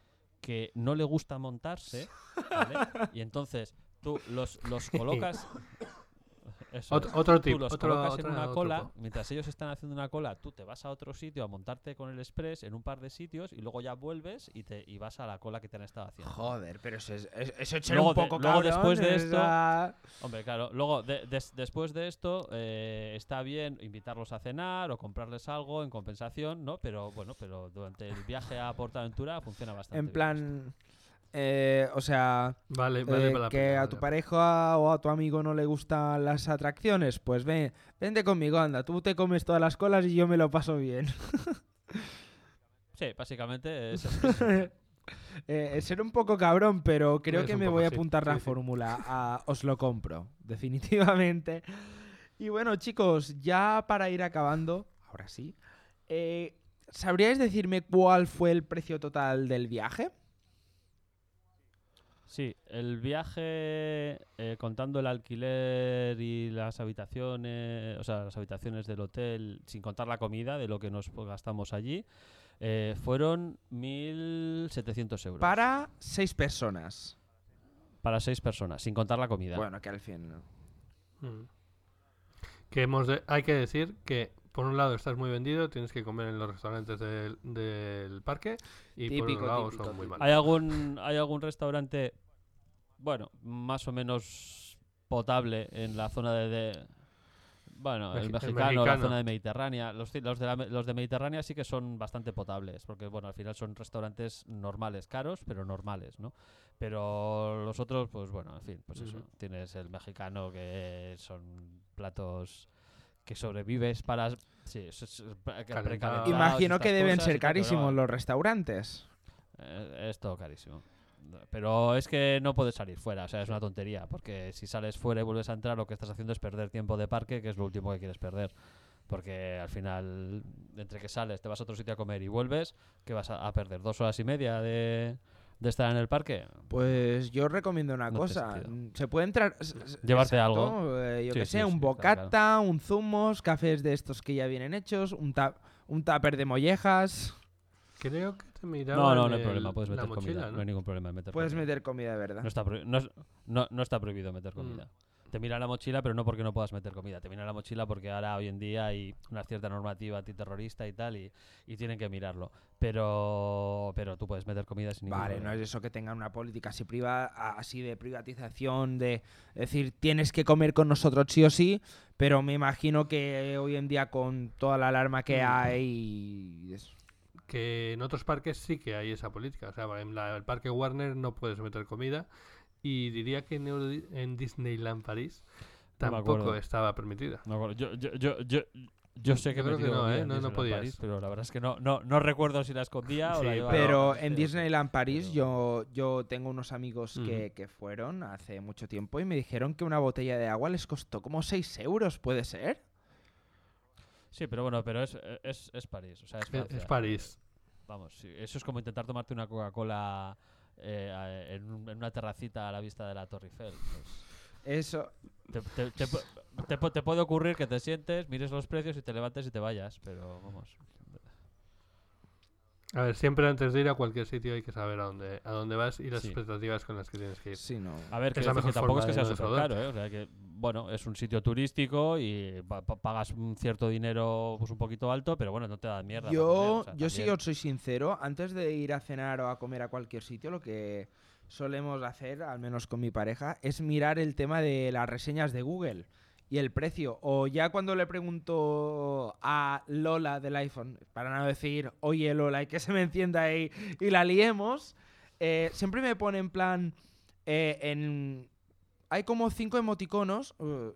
que no le gusta montarse, ¿vale? Y entonces tú los, los colocas. Eso Ot- es. otro Tú tip, los otro- colocas en una cola, mientras ellos están haciendo una cola, tú te vas a otro sitio a montarte con el express en un par de sitios y luego ya vuelves y te y vas a la cola que te han estado haciendo. Joder, pero eso es, es- eso es Luego un de- poco luego cabrón, después de esto- esa- Hombre, claro, luego de- des- después de esto eh, está bien invitarlos a cenar o comprarles algo en compensación, ¿no? Pero bueno, pero durante el viaje a Portaventura funciona bastante En bien plan, eh, o sea, Vale, vale eh, para que pena, a tu pareja o a tu amigo no le gustan las atracciones, pues ven, vente conmigo, anda, tú te comes todas las colas y yo me lo paso bien. Sí, básicamente es eso. Eh, es ser un poco cabrón, pero creo Es que me voy a sí, apuntar la sí, sí. fórmula a os lo compro, definitivamente. Y bueno, chicos, ya para ir acabando, ahora sí, eh, ¿sabríais decirme cuál fue el precio total del viaje? Sí, el viaje, eh, contando el alquiler y las habitaciones, o sea, las habitaciones del hotel, sin contar la comida, de lo que nos gastamos allí, eh, fueron 1.700 euros. Para seis personas. Para seis personas, sin contar la comida. Bueno, que al fin no. Mm. Que hemos de- hay que decir que por un lado estás muy vendido, tienes que comer en los restaurantes del, del parque y por Típico, otro lado típico, son muy malos. ¿Hay algún, ¿Hay algún restaurante, bueno, más o menos potable en la zona de... de- bueno, el Meji- el mexicano, la mexicano. zona de Mediterránea. Los, de la me- los de Mediterránea sí que son bastante potables, porque bueno, al final son restaurantes normales, caros, pero normales, ¿no? Pero los otros, pues bueno, en fin, pues eso. Tienes el mexicano que son platos que sobrevives para... Sí, y Imagino que deben cosas ser carísimos los restaurantes. eh, es todo carísimo. Pero es que no puedes salir fuera, o sea, es una tontería, porque si sales fuera y vuelves a entrar, lo que estás haciendo es perder tiempo de parque, que es lo último que quieres perder. Porque al final, entre que sales, te vas a otro sitio a comer y vuelves, que vas a, a perder? ¿Dos horas y media de, de estar en el parque? Pues yo recomiendo una No cosa. Se puede entrar. Llevarte exacto, algo. eh, yo Sí, que sí, sé, sí, un bocata, claro. un zumos, cafés de estos que ya vienen hechos, un, ta- un tupper de mollejas. Creo que te miraba No, no, no hay problema, puedes meter mochila, comida, ¿no? no hay ningún problema en meter Puedes comida. meter comida de verdad. No está, no, no- no está prohibido meter Mm. Te mira la mochila, pero no porque no puedas meter comida. Te mira la mochila porque ahora hoy en día hay una cierta normativa antiterrorista y tal, y, y tienen que mirarlo. Pero pero tú puedes meter comida sin ningún Vale, no problema. es eso que tengan una política así, priva, así de privatización, de decir tienes que comer con nosotros sí o sí, pero me imagino que hoy en día con toda la alarma que Mm. hay eso. Que en otros parques sí que hay esa política. O sea, en la- el parque Warner no puedes meter comida. Y diría que en, Euro- en Disneyland París tampoco estaba permitida. No, yo, yo, yo, yo, yo sé que Yo creo me que no, ¿eh? No- no podías. París, pero la verdad es que no, no, no recuerdo si la escondía o la llevaba. Pero Sí, en Disneyland París pero- yo, yo tengo unos amigos que, que fueron hace mucho tiempo y me dijeron que una botella de agua les costó como 6 euros, ¿puede ser? Sí, pero bueno, pero es, es, es París. O sea, es, Es, Francia. es París. Vamos, sí, eso es como intentar tomarte una Coca-Cola eh, en, un- en una terracita a la vista de la Torre Eiffel. pues. Eso, te, te- te pu- te pu- te puede ocurrir que te sientes, mires los precios y te levantes y te vayas, pero vamos. A ver, siempre antes de ir a cualquier sitio hay que saber a dónde, a dónde vas y las Sí. expectativas con las que tienes que ir. Sí, no. A ver, Es que tampoco es que sea súper caro, ¿eh? O sea que, bueno, es un sitio turístico y pa- pa- pagas un cierto dinero pues un poquito alto, pero bueno, no te da mierda. Yo, comer, o sea, yo sí os soy sincero, antes de ir a cenar o a comer a cualquier sitio, lo que solemos hacer, al menos con mi pareja, es mirar el tema de las reseñas de Google y el precio. O ya cuando le pregunto a Lola del iPhone, para no decir, oye Lola, y que se me encienda ahí y la liemos, eh, siempre me pone en plan, eh, en... Hay como cinco emoticonos, uh,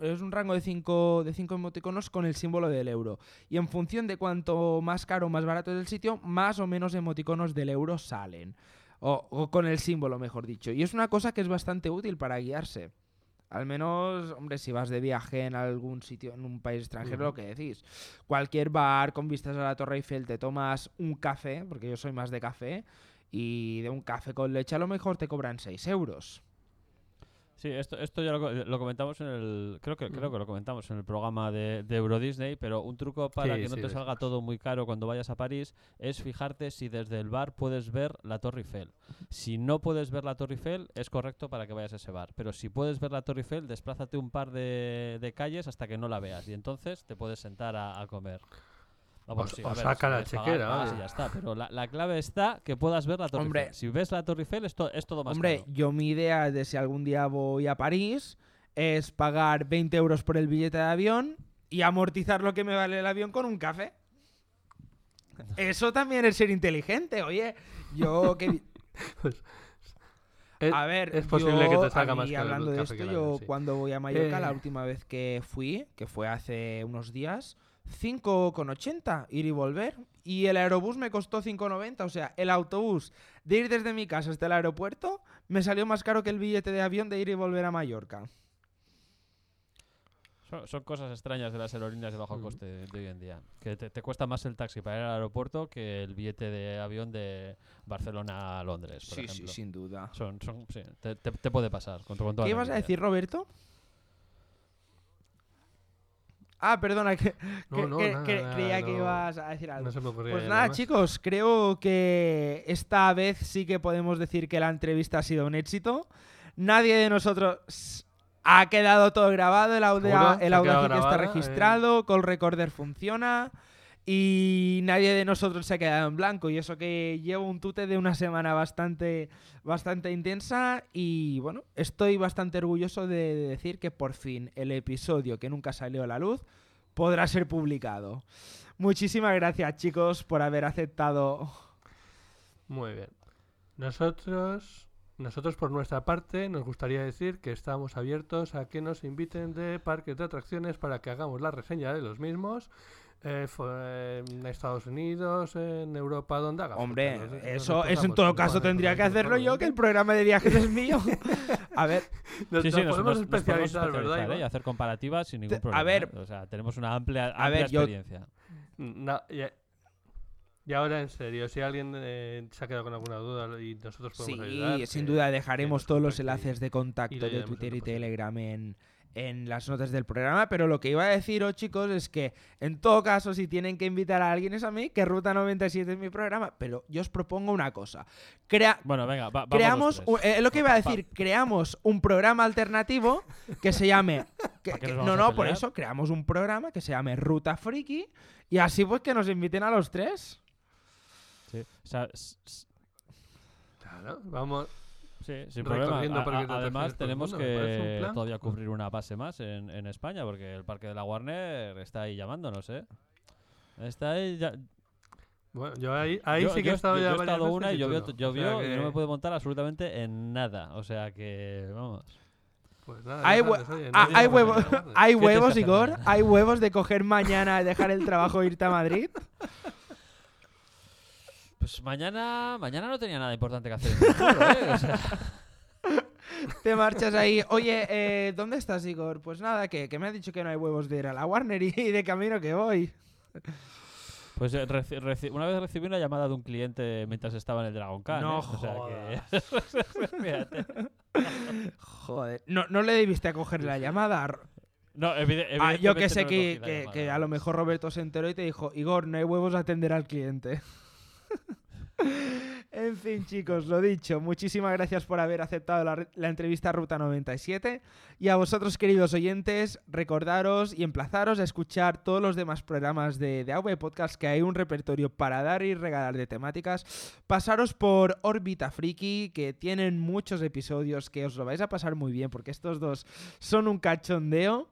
es un rango de cinco, de cinco emoticonos con el símbolo del euro. Y en función de cuanto más caro o más barato es el sitio, más o menos emoticonos del euro salen. O con el símbolo, mejor dicho. Y es una cosa que es bastante útil para guiarse. Al menos, hombre, si vas de viaje en algún sitio, en un país extranjero, lo que decís. Cualquier bar con vistas a la Torre Eiffel te tomas un café, porque yo soy más de café, y de un café con leche a lo mejor te cobran 6 euros. Sí, esto, esto ya lo, co- lo comentamos en el. Creo que, creo que lo comentamos en el programa de, de Euro Disney, pero un truco para Sí, que no sí, te salga todo muy caro cuando vayas a París es fijarte si desde el bar puedes ver la Torre Eiffel. Si no puedes ver la Torre Eiffel, es correcto para que vayas a ese bar. Pero si puedes ver la Torre Eiffel, desplázate un par de, de calles hasta que no la veas y entonces te puedes sentar a, a comer. Bueno, O- sí, o a ver, saca si la pagar, chequera, pagas oye. y ya está. Pero la, la clave está que puedas ver la Torre Hombre. Eiffel. Si ves la Torre Eiffel, esto es todo más Hombre, caro. yo mi idea de si algún día voy a París es pagar 20 euros por el billete de avión y amortizar lo que me vale el avión con un café. Eso también es ser inteligente, oye. Yo que... Es- A ver, es posible que te salga más el hablando de esto, yo sí. cuando voy a Mallorca, la Eh. última vez que fui, que fue hace unos días, 5,80 ir y volver. Y el aerobús me costó 5,90. O sea, el autobús de ir desde mi casa hasta el aeropuerto me salió más caro que el billete de avión de ir y volver a Mallorca. Son, son cosas extrañas de las aerolíneas de bajo Mm. coste de hoy en día. Que te, te cuesta más el taxi para ir al aeropuerto que el billete de avión de Barcelona a Londres, por Sí, sí, ejemplo. sin duda. Son, son, sí, te, te- te puede pasar. Con, con toda ¿Qué ibas a decir, Roberto? Ah, perdona, que, No, que- no, que- nada, que nada, creía que no. ibas a decir algo. Se me ocurría Pues nada, chicos, creo que esta vez sí que podemos decir que la entrevista ha sido un éxito. Nadie de nosotros ha quedado todo grabado, el audio, ¿Seguro? ¿Se el audio quedado está grabada? registrado, Call Recorder funciona y nadie de nosotros se ha quedado en blanco. Y eso que llevo un tute de una semana bastante, bastante intensa y bueno, estoy bastante orgulloso de decir que por fin el episodio que nunca salió a la luz podrá ser publicado. Muchísimas gracias chicos por haber aceptado. Muy bien. Nosotros, nosotros por nuestra parte, nos gustaría decir que estamos abiertos a que nos inviten de parques de atracciones para que hagamos la reseña de los mismos. Eh, fu- en Estados Unidos, en Europa, donde haga. falta. Hombre, Nos- nos eso, eso en todo caso Juan, tendría que hacerlo yo, que el programa de viajes es mío. A ver, Nos, Sí, nos sí, nos, podemos nos- nos podemos especializar, ¿verdad? ¿eh? Y hacer comparativas sin ningún Te- a problema. ver. ¿eh? O sea, tenemos una amplia, A yo- experiencia. No, y, y ahora en serio, si alguien eh, se ha quedado con alguna duda y nosotros podemos ayudar. sí, sin duda dejaremos todos los enlaces de contacto de Twitter y. Telegram en, en las notas del programa, pero lo que iba a deciros, chicos, es que en todo caso, si tienen que invitar a alguien es a mí, que Ruta 97 es mi programa, pero yo os propongo una cosa. Crea Bueno, venga, va, creamos, un- eh, es lo que iba a decir, creamos un programa alternativo que se llame... que- ¿Para qué que- nos no, no, por eso creamos un programa que se llame Ruta Friki y así pues que nos inviten a los tres. Sí, o sea, Claro, vamos. Sí, sin problema. A- además, tenemos mundo, un que todavía cubrir una base más en, en España, porque el parque de la Warner está ahí llamándonos, ¿eh? Está ahí ya, Bueno, yo ahí, ahí yo, sí que yo- he estado yo- ya yo he estado una y tú llovió, no. O sea llovió y no que, me pude montar absolutamente en nada. O sea que, vamos. Pues nada, Hay, hue- oye, huevos, hay ¿Qué te huevos, Igor, hay huevos de coger mañana, dejar el trabajo e irte a Madrid. Pues mañana, mañana no tenía nada importante que hacer en el curro, ¿eh? O sea, Te marchas ahí. Oye, eh, ¿dónde estás, Igor? Pues nada, que, que me has dicho que no hay huevos de ir a la Warner y de camino que voy. pues eh, reci- reci- una vez recibí una llamada de un cliente mientras estaba en el Dragon Khan. No ¿eh? O sea que-. Joder, no, no le debiste a coger la llamada. No, evide- Ah, yo que sé no que, que- que a lo mejor Roberto se enteró y te dijo, Igor, no hay huevos a atender al cliente. En fin, chicos, lo dicho, muchísimas gracias por haber aceptado la, re- la entrevista Ruta 97. Y a vosotros, queridos oyentes, recordaros y emplazaros a escuchar todos los demás programas de, de AV Podcast, que hay un repertorio para dar y regalar de temáticas. Pasaros por Órbita Friki, que tienen muchos episodios que os lo vais a pasar muy bien, porque estos dos son un cachondeo.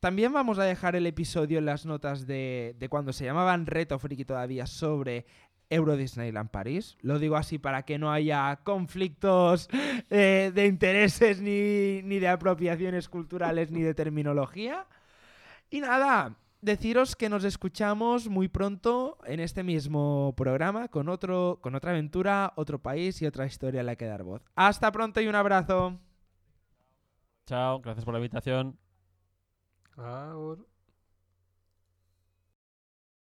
También vamos a dejar el episodio en las notas de, de cuando se llamaban Reto Friki todavía sobre Euro Disneyland París. Lo digo así para que no haya conflictos eh, de intereses ni, ni de apropiaciones culturales ni de terminología. Y nada, deciros que nos escuchamos muy pronto en este mismo programa con, otro, con otra aventura, otro país y otra historia a la que dar voz. Hasta pronto y un abrazo. Chao, gracias por la invitación. Ahora.